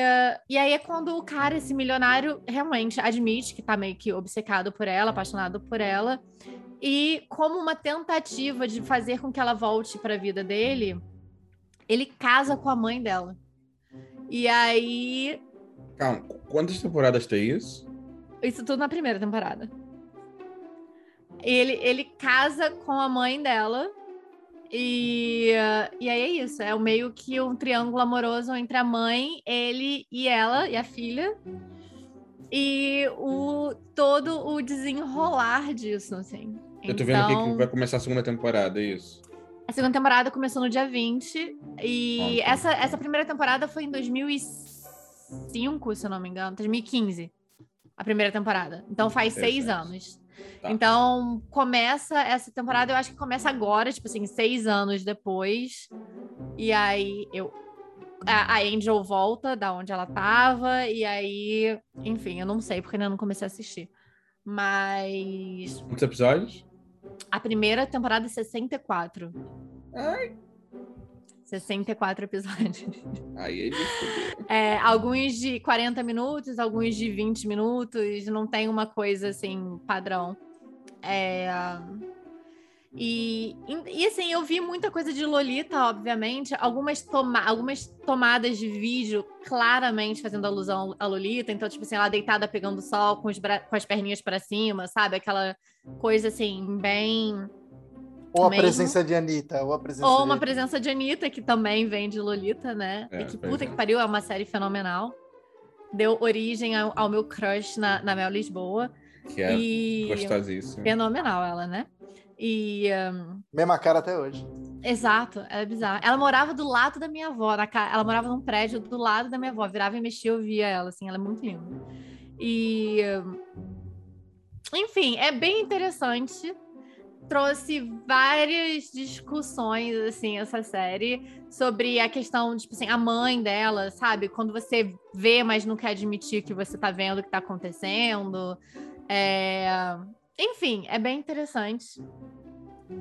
e aí é quando o cara, esse milionário, realmente admite que tá meio que obcecado por ela, apaixonado por ela. E como uma tentativa de fazer com que ela volte para a vida dele, Ele casa com a mãe dela. E aí. Calma, quantas temporadas tem isso? Isso tudo na primeira temporada. Ele, ele casa com a mãe dela. E, e aí é isso. É o meio que um triângulo amoroso entre a mãe, ele e ela, e a filha. E o todo o desenrolar disso, assim. Eu tô vendo aqui que Então- vai começar a segunda temporada, é isso. A segunda temporada começou no dia 20. E Ok. essa, essa primeira temporada foi em 2005, se eu não me engano. 2015. A primeira temporada. Então faz seis Interessante. anos. Tá. Então começa essa temporada, eu acho que começa agora, tipo assim, seis anos depois. E aí eu. A, a Angel volta da onde ela tava. E aí. Enfim, eu não sei, porque ainda não comecei a assistir. Mas. Quantos episódios? A primeira temporada é 64. Ai. 64 episódios. Aí fudeu. É, alguns de 40 minutos, alguns de 20 minutos, não tem uma coisa assim, padrão. É, e, e assim, eu vi muita coisa de Lolita, obviamente, algumas, toma algumas tomadas de vídeo claramente fazendo alusão a Lolita, então, tipo assim, ela deitada pegando sol com, com as perninhas para cima, sabe? Aquela coisa assim, bem. Ou a Mesmo. presença de Anitta, ou a presença Ou de... uma presença de Anitta, que também vem de Lolita, né? É, e que puta é. que pariu, é uma série fenomenal. Deu origem ao, ao meu crush na, na Mel Lisboa. Que é e gostosíssimo. fenomenal ela, né? E hum, Mesma cara até hoje. exato, é bizarro. Ela morava do lado da minha avó, na ca... ela morava num prédio do lado da minha avó. Virava e mexia, eu via ela, assim, ela é muito linda. E enfim, é bem interessante. Trouxe várias discussões, assim, essa série, sobre a questão, tipo assim, a mãe dela, sabe? Quando você vê, mas não quer admitir que você tá vendo o que tá acontecendo. É... Enfim, é bem interessante.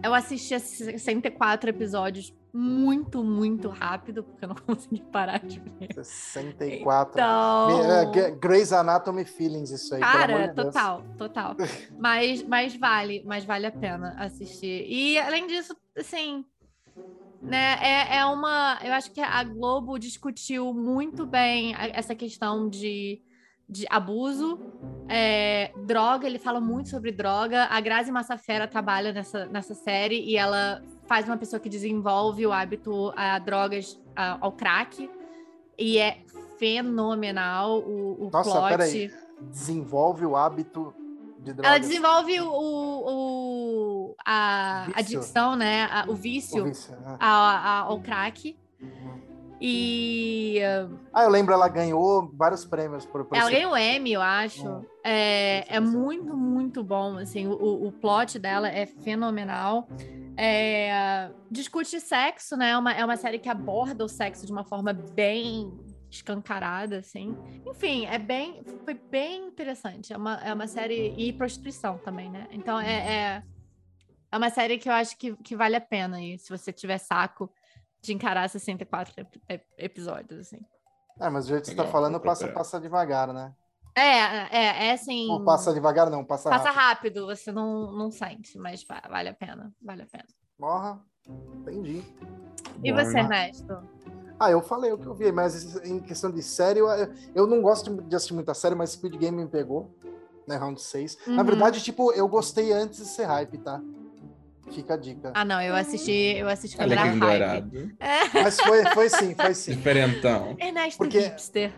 Eu assisti a 64 episódios muito, muito rápido, porque eu não consegui parar de ver. 64. Então. É, Grey's Anatomy Feelings, isso aí. Cara, de Deus. total, total. Mas, mas vale, mas vale a pena assistir. E além disso, assim, né, é, é uma. Eu acho que a Globo discutiu muito bem essa questão de, de abuso, é, droga, ele fala muito sobre droga. A Grazi Massafera trabalha nessa, nessa série e ela faz uma pessoa que desenvolve o hábito a drogas, a- ao crack. E é fenomenal o, o Nossa, plot. peraí. Desenvolve o hábito de drogas. Ela desenvolve o, o- a Vício. adicção, né? a- o O vício vício, é. ao crack. E Ah, eu lembro, ela ganhou vários prêmios por, por ela ganhou Emmy, eu acho. É, é muito, muito bom. Assim, o, o plot dela é fenomenal. É, discute sexo, né? É uma, é uma série que aborda o sexo de uma forma bem escancarada, assim. Enfim, é bem, foi bem interessante. É uma, é uma série e prostituição também, né? Então é, é, é uma série que eu acho que, que vale a pena aí, se você tiver saco de encarar 64 ep- ep- episódios, assim. É, mas do jeito que você tá falando, passa, passa devagar, né? É, é, é assim. Ou passa devagar, não, passa, Passa rápido. rápido, você não, não sente, mas va- vale a pena, vale a pena. Morra. Entendi. E você? Ernesto? Ah, eu falei o que eu vi, mas em questão de série, eu, eu não gosto de assistir muita série, mas Speed Game me pegou, né? Round 6. Na Uhum. verdade, tipo, eu gostei antes de ser hype, tá? Fica a dica. Ah, não, eu assisti, eu assisti era Alecrim hype. dourado. É, Mas foi, foi sim, foi sim. Diferentão. Ernesto Porque- hipster.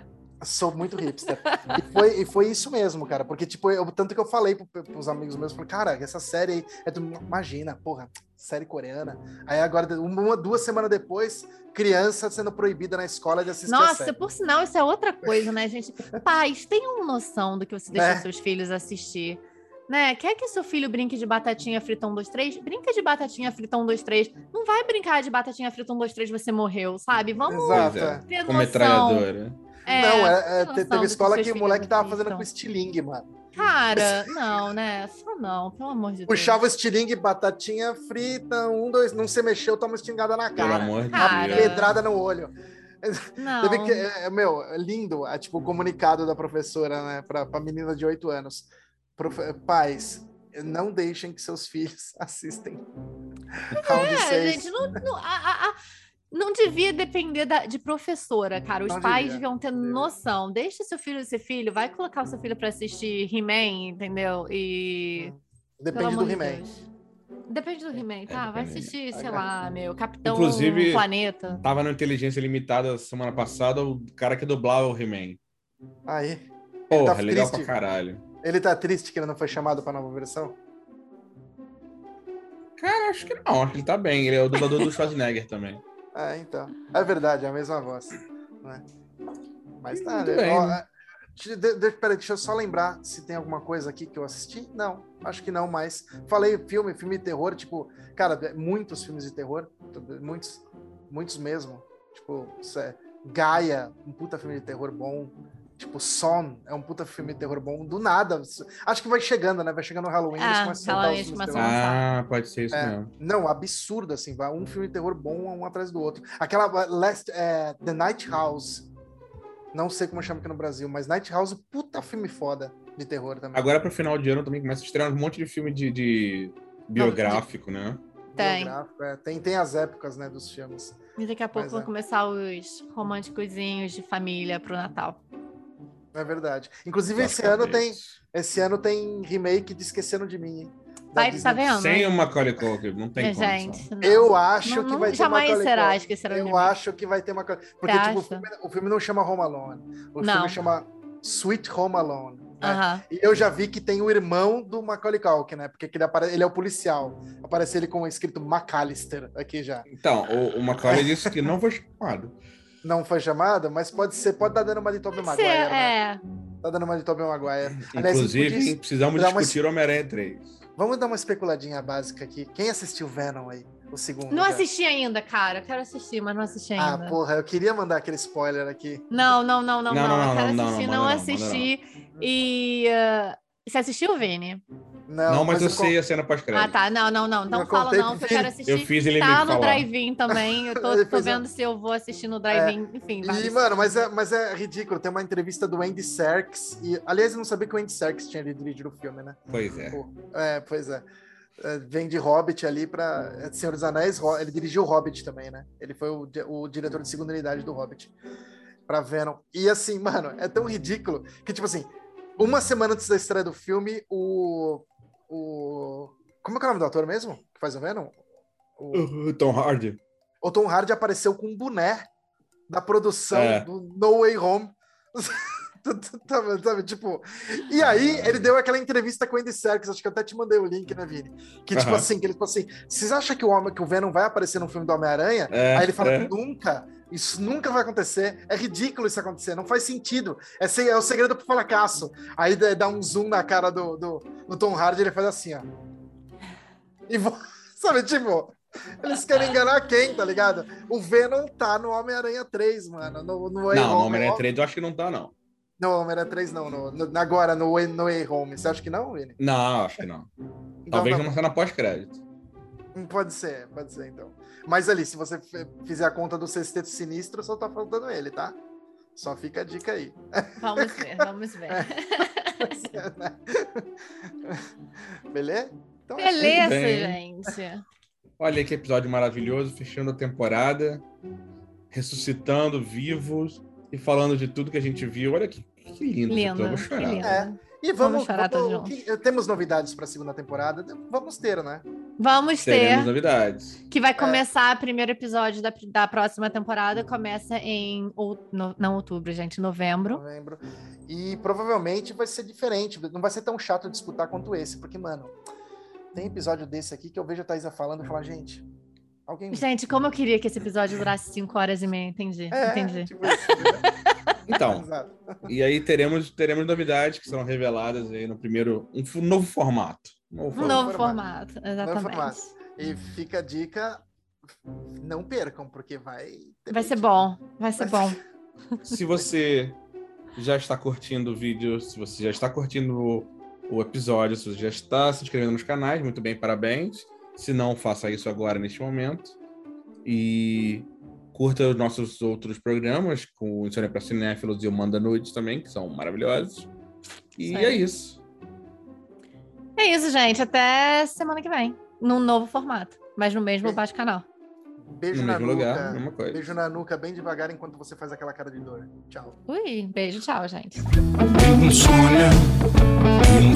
Sou muito hipster. E foi, e foi isso mesmo, cara. Porque, tipo, eu, tanto que eu falei pro, pros amigos meus, falei, cara, essa série aí é do. Imagina, porra, série coreana. Aí agora, uma, duas semanas depois, criança sendo proibida na escola de assistir a Nossa, série. por sinal, isso é outra coisa, né, gente? Pais, tenham noção do que você deixa É. seus filhos assistir. Né? Quer que seu filho brinque de batatinha frita 1, 2, 3? Brinca de batatinha frita 1, 2, 3. Não vai brincar de batatinha frita 1, 2, 3, você morreu, sabe? Vamos Exato. É. é. ter Com noção. metralhadora. É, não, é, é, noção teve escola que o moleque tava fazendo com estilingue, mano. Cara, não, né? Só não, pelo amor de Deus. Puxava o estilingue, batatinha frita, um, dois, não se mexeu, toma uma estingada na Pelo cara. amor de Cara. Uma Deus. pedrada no olho. Não. Teve que, é, meu, é lindo, é, tipo, o comunicado da professora, né, pra, pra menina de 8 anos. Profe- Pais, não deixem que seus filhos assistem. É, gente, não, não- a- a- a- Não devia depender da- de professora, cara. Os Não pais devia, deviam ter devia. noção. Deixa seu filho ser filho, vai colocar o seu filho pra assistir He-Man, entendeu? E. Depende do He-Man. Depende do He-Man, tá? Vai assistir, sei lá, meu, Capitão Inclusive- Planeta. Tava no Inteligência Limitada semana passada o cara que dublava o He-Man. Aí. Porra, tá legal triste. pra caralho. Ele tá triste que ele não foi chamado pra nova versão? Cara, acho que não, acho que ele tá bem. Ele é o dublador do Schwarzenegger também. É, então. É verdade, é a mesma voz. Né? Mas tá, Muito né? bem, Ó, né? de- de- peraí, deixa eu só lembrar se tem alguma coisa aqui que eu assisti. Não, acho que não, mas falei filme, filme de terror, tipo, cara, é muitos filmes de terror, muitos, muitos mesmo. Tipo, é Gaia, um puta filme de terror bom. Tipo, Son é um puta filme de terror bom. Do nada. Acho que vai chegando, né? Vai chegando o Halloween, eles Ah, começam a soltar Halloween os eles filmes Ah, pode ser isso É. mesmo. Não, absurdo, assim, vai um filme de terror bom um atrás do outro. Aquela uh, Last, é, The Night House. Não sei como chama aqui no Brasil, mas Night House, puta filme foda de terror também. Agora pro final de ano também começa a estrear um monte de filme de, de biográfico, né? Tem. Biográfico, é. tem. Tem as épocas, né, dos filmes. E daqui a pouco Mas vão é. começar os românticozinhos de família pro Natal. É verdade. Inclusive, esse ano tem, esse ano tem remake de Esqueceram de Mim, Vai, tá vendo? Sem o Macaulay Culkin, não tem É, como. gente, não. Eu acho Não- que vai ter jamais Macaulay será Culkin. Esqueceram de Eu Mim. acho que vai ter uma Porque, tipo, o filme, o filme não chama Home Alone. O Não. filme chama Sweet Home Alone. né? E eu já vi que tem o irmão do Macaulay Culkin, né? Porque que ele, apare... ele é o policial. Aparece ele com escrito McAllister aqui já. Então, o, o Macaulay disse que não foi chamado. Não foi chamado, mas pode ser, pode estar dando uma de Tobey Pode ser, Maguire, né? é. Tá dando uma de Tobey Maguire. Aliás, Inclusive, podia- precisamos dar uma- discutir Homem-Aranha 3. Vamos dar uma especuladinha básica aqui. Quem assistiu Venom aí? O segundo. Não já? assisti ainda, cara. Eu Quero assistir, mas não assisti Ah, ainda. porra, eu queria mandar aquele spoiler aqui. Não, não, não, não, Não, não. não, Eu quero não, não, assistir, não, não, não, manda assisti. E. uh, Você assistiu, Vini? Não, Não, mas eu con- sei a cena Ah, pós-crédito. tá. Não, não, não. Então Eu fala não, que eu quero assistir. Eu fiz ele Tá no drive-in também. Eu tô, tô vendo se eu vou assistir no drive-in. Enfim, vai. E, mano, mas é, mas é ridículo. Tem uma entrevista do Andy Serkis. E, aliás, eu não sabia que o Andy Serkis tinha dirigido o filme, né? Pois é. Pô, É, pois é. É, Vem de Hobbit ali pra. é, Senhor dos Anéis, ele dirigiu o Hobbit também, né? Ele foi o, o diretor de segunda unidade do Hobbit. Pra Venom. E assim, mano, é tão ridículo que, tipo assim, uma semana antes da estreia do filme, o. O. Como é que é o nome do ator mesmo? Que faz o Venom? O, Uh, Tom Hardy. o Tom Hardy apareceu com um boné da produção É. do No Way Home. Sabe, sabe, tipo, e aí ele deu aquela entrevista com o Andy Serkis, acho que eu até te mandei o link, né, Vini? Que tipo Aham. assim, que ele falou assim: vocês acham que o, homem, que o Venom vai aparecer no filme do Homem-Aranha? É, aí ele fala é. que nunca, isso nunca vai acontecer, é ridículo isso acontecer, não faz sentido, é, é o segredo pro fracasso. Aí dá um zoom na cara do, do, do Tom Hardy, ele faz assim, ó. E sabe, tipo, eles querem enganar quem, tá ligado? O Venom tá no Homem-Aranha 3, mano. No, no Way Não, no Home. Homem-Aranha 3 eu acho que não tá, não. Não, Homem-Aranha 3 não. No, no- agora, no, Way- no Way Home. Você acha que não, Vini? Não, acho que não. Então, Talvez tá numa cena pós-crédito. bom. Pode ser, pode ser, então. Mas ali, se você fizer a conta do sexteto sinistro, só tá faltando ele, tá? Só fica a dica aí. Vamos ver, vamos ver. Beleza? Então, é Beleza, bem. gente. Olha que episódio maravilhoso, fechando a temporada, ressuscitando vivos e falando de tudo que a gente viu. Olha que, que lindo. Lindo. Vou que chorar. lindo. É. E vamos, Vamos chorar vamos- todos que- temos novidades para a segunda temporada? Vamos ter, né? Vamos Teremos ter. novidades. Que vai começar o primeiro episódio da, da próxima temporada. Começa em. out- no- não outubro, gente, novembro. Novembro. E provavelmente vai ser diferente. Não vai ser tão chato de disputar quanto esse, porque, mano, tem episódio desse aqui que eu vejo a Thaisa falando e falar, gente, alguém. Gente, como eu queria que esse episódio durasse 5 horas e meia. Entendi. É, Entendi. tipo isso, entendeu? Então, Exato. e aí teremos, teremos novidades que serão reveladas aí no primeiro. Um novo formato. Novo Um novo formato. formato. Exatamente. formato. E fica a dica, não percam, porque vai. ter Vai ser bom. Vai ser bom. Se você já está curtindo o vídeo, se você já está curtindo o, o episódio, se você já está se inscrevendo nos canais, muito bem, parabéns. Se não, faça isso agora neste momento. E curta os nossos outros programas, com o Insônia para Cinéfilos e o Manda Nudes também, que são maravilhosos. E aí. é isso. É isso, gente. Até semana que vem. Num novo formato. Mas no mesmo baixo canal. Beijo No na mesmo nuca. lugar, mesma coisa. Beijo na nuca bem devagar enquanto você faz aquela cara de dor. Tchau. Ui, beijo, tchau, gente. Sonha, quem